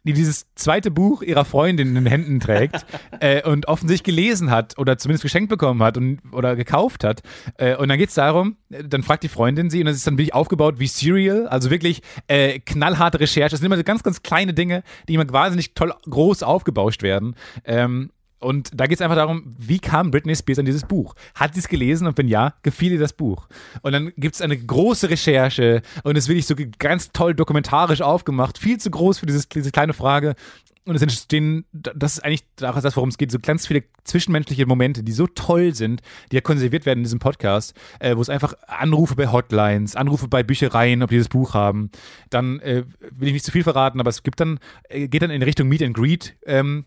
die dieses zweite Buch ihrer Freundin in den Händen trägt äh, und offensichtlich gelesen hat oder zumindest geschenkt bekommen hat und, oder gekauft hat. Äh, und dann geht es darum, dann fragt die Freundin sie und es ist dann wirklich aufgebaut wie Serial, also wirklich äh, knallharte Recherche. Das sind immer so ganz, ganz kleine Dinge, die immer wahnsinnig toll groß aufgebauscht werden. Ähm, und da geht es einfach darum, wie kam Britney Spears an dieses Buch? Hat sie es gelesen und wenn ja, gefiel ihr das Buch? Und dann gibt es eine große Recherche und es wird so ganz toll dokumentarisch aufgemacht, viel zu groß für dieses, diese kleine Frage. Und es entstehen, das ist eigentlich das, worum es geht, so ganz viele zwischenmenschliche Momente, die so toll sind, die ja konserviert werden in diesem Podcast, äh, wo es einfach Anrufe bei Hotlines, Anrufe bei Büchereien, ob die das Buch haben. Dann äh, will ich nicht zu viel verraten, aber es gibt dann, äh, geht dann in Richtung Meet and Greet. Ähm,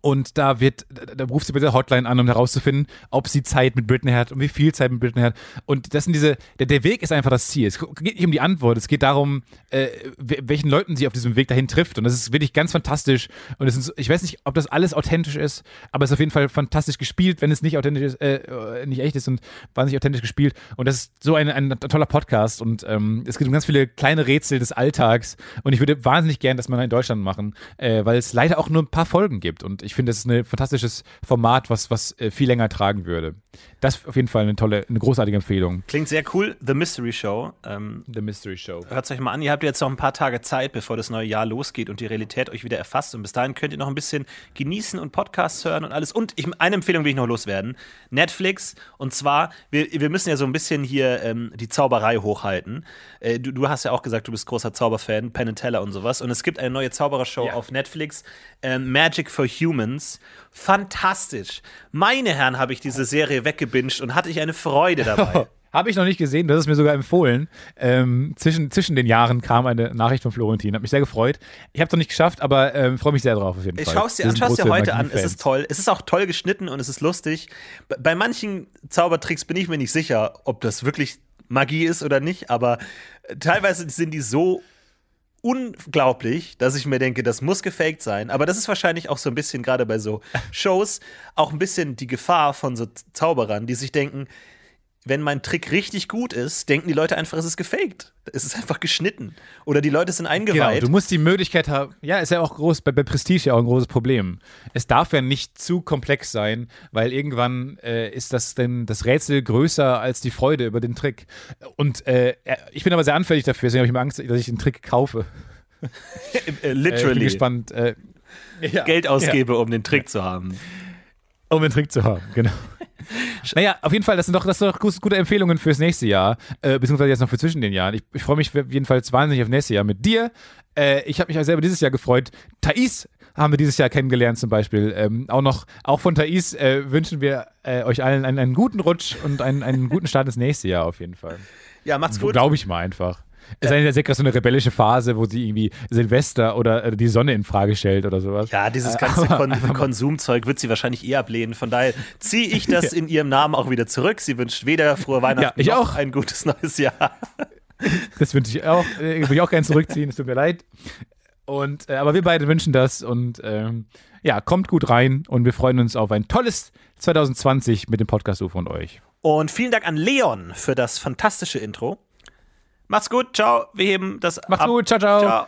und da wird, da ruft sie der Hotline an, um herauszufinden, ob sie Zeit mit Britney hat und wie viel Zeit mit Britney hat. Und das sind diese, der, der Weg ist einfach das Ziel. Es geht nicht um die Antwort, es geht darum, äh, welchen Leuten sie auf diesem Weg dahin trifft. Und das ist wirklich ganz fantastisch. Und ist, ich weiß nicht, ob das alles authentisch ist, aber es ist auf jeden Fall fantastisch gespielt, wenn es nicht authentisch ist, äh, nicht echt ist und wahnsinnig authentisch gespielt. Und das ist so ein, ein toller Podcast. Und ähm, es geht um ganz viele kleine Rätsel des Alltags. Und ich würde wahnsinnig gern das mal in Deutschland machen, äh, weil es leider auch nur ein paar Folgen gibt. Und ich finde, es ist ein fantastisches Format, was, was äh, viel länger tragen würde. Das ist auf jeden Fall eine tolle, eine großartige Empfehlung. Klingt sehr cool. The Mystery Show. Ähm, The Mystery Show. Hört es euch mal an. Ihr habt jetzt noch ein paar Tage Zeit, bevor das neue Jahr losgeht und die Realität euch wieder erfasst. Und bis dahin könnt ihr noch ein bisschen genießen und Podcasts hören und alles. Und ich, eine Empfehlung will ich noch loswerden. Netflix. Und zwar, wir, wir müssen ja so ein bisschen hier ähm, die Zauberei hochhalten. Äh, du, du, hast ja auch gesagt, du bist großer Zauberfan, Penn Teller und sowas. Und es gibt eine neue Zauberershow ja. auf Netflix. Ähm, Magic for Humans Humans. Fantastisch. Meine Herren, habe ich diese Serie weggebinged und hatte ich eine Freude dabei. Habe ich noch nicht gesehen, hast es mir sogar empfohlen. Ähm, zwischen, zwischen den Jahren kam eine Nachricht von Florentin, hat mich sehr gefreut. Ich habe es noch nicht geschafft, aber ähm, freue mich sehr drauf auf jeden Ich Fall. schaue es dir an, sind schau es dir heute an. Es ist toll. Es ist auch toll geschnitten und es ist lustig. Bei- Bei manchen Zaubertricks bin ich mir nicht sicher, ob das wirklich Magie ist oder nicht, aber äh, teilweise sind die so unglaublich, dass ich mir denke, das muss gefaked sein. Aber das ist wahrscheinlich auch so ein bisschen gerade bei so Shows auch ein bisschen die Gefahr von so Zauberern, die sich denken, wenn mein Trick richtig gut ist, denken die Leute einfach, es ist gefaked. Es ist einfach geschnitten. Oder die Leute sind Genau, eingeweiht. du musst die Möglichkeit haben. Ja, ist ja auch groß, bei, bei Prestige ja auch ein großes Problem. Es darf ja nicht zu komplex sein, weil irgendwann äh, ist das denn das Rätsel größer als die Freude über den Trick. Und äh, ich bin aber sehr anfällig dafür, deswegen habe ich immer Angst, dass ich den Trick kaufe. äh, Äh, ich bin literally. gespannt. Äh, ja, Geld ausgebe, um den Trick zu haben. Um einen Trick zu haben, genau. naja, auf jeden Fall, das sind doch, das sind doch gute, Empfehlungen fürs nächste Jahr, äh, beziehungsweise jetzt noch für zwischen den Jahren. Ich, ich freue mich jedenfalls wahnsinnig auf nächstes Jahr mit dir. Äh, ich habe mich auch selber dieses Jahr gefreut. Thais haben wir dieses Jahr kennengelernt zum Beispiel. Ähm, auch noch, auch von Thais äh, wünschen wir äh, euch allen einen, einen guten Rutsch und einen, einen guten Start ins nächste Jahr auf jeden Fall. Ja, macht's gut. Glaube ich mal einfach. Es sei denn, der Sekt ist so eine rebellische Phase, wo sie irgendwie Silvester oder äh, die Sonne in Frage stellt oder sowas. Ja, dieses Äh, ganze Kon Konsumzeug wird sie wahrscheinlich eh ablehnen. Von daher ziehe ich das in ihrem Namen auch wieder zurück. Sie wünscht weder frohe Weihnachten Ja, noch auch. ein gutes neues Jahr. Das wünsche ich auch. Äh, würde ich auch gerne zurückziehen. Es tut mir leid. Und, äh, aber wir beide wünschen das und ähm, ja, kommt gut rein und wir freuen uns auf ein tolles 2020 mit dem Podcast UFO und euch. Und vielen Dank an Leon für das fantastische Intro. Macht's gut, ciao. Wir heben das Macht's ab. gut, ciao, ciao. Ciao.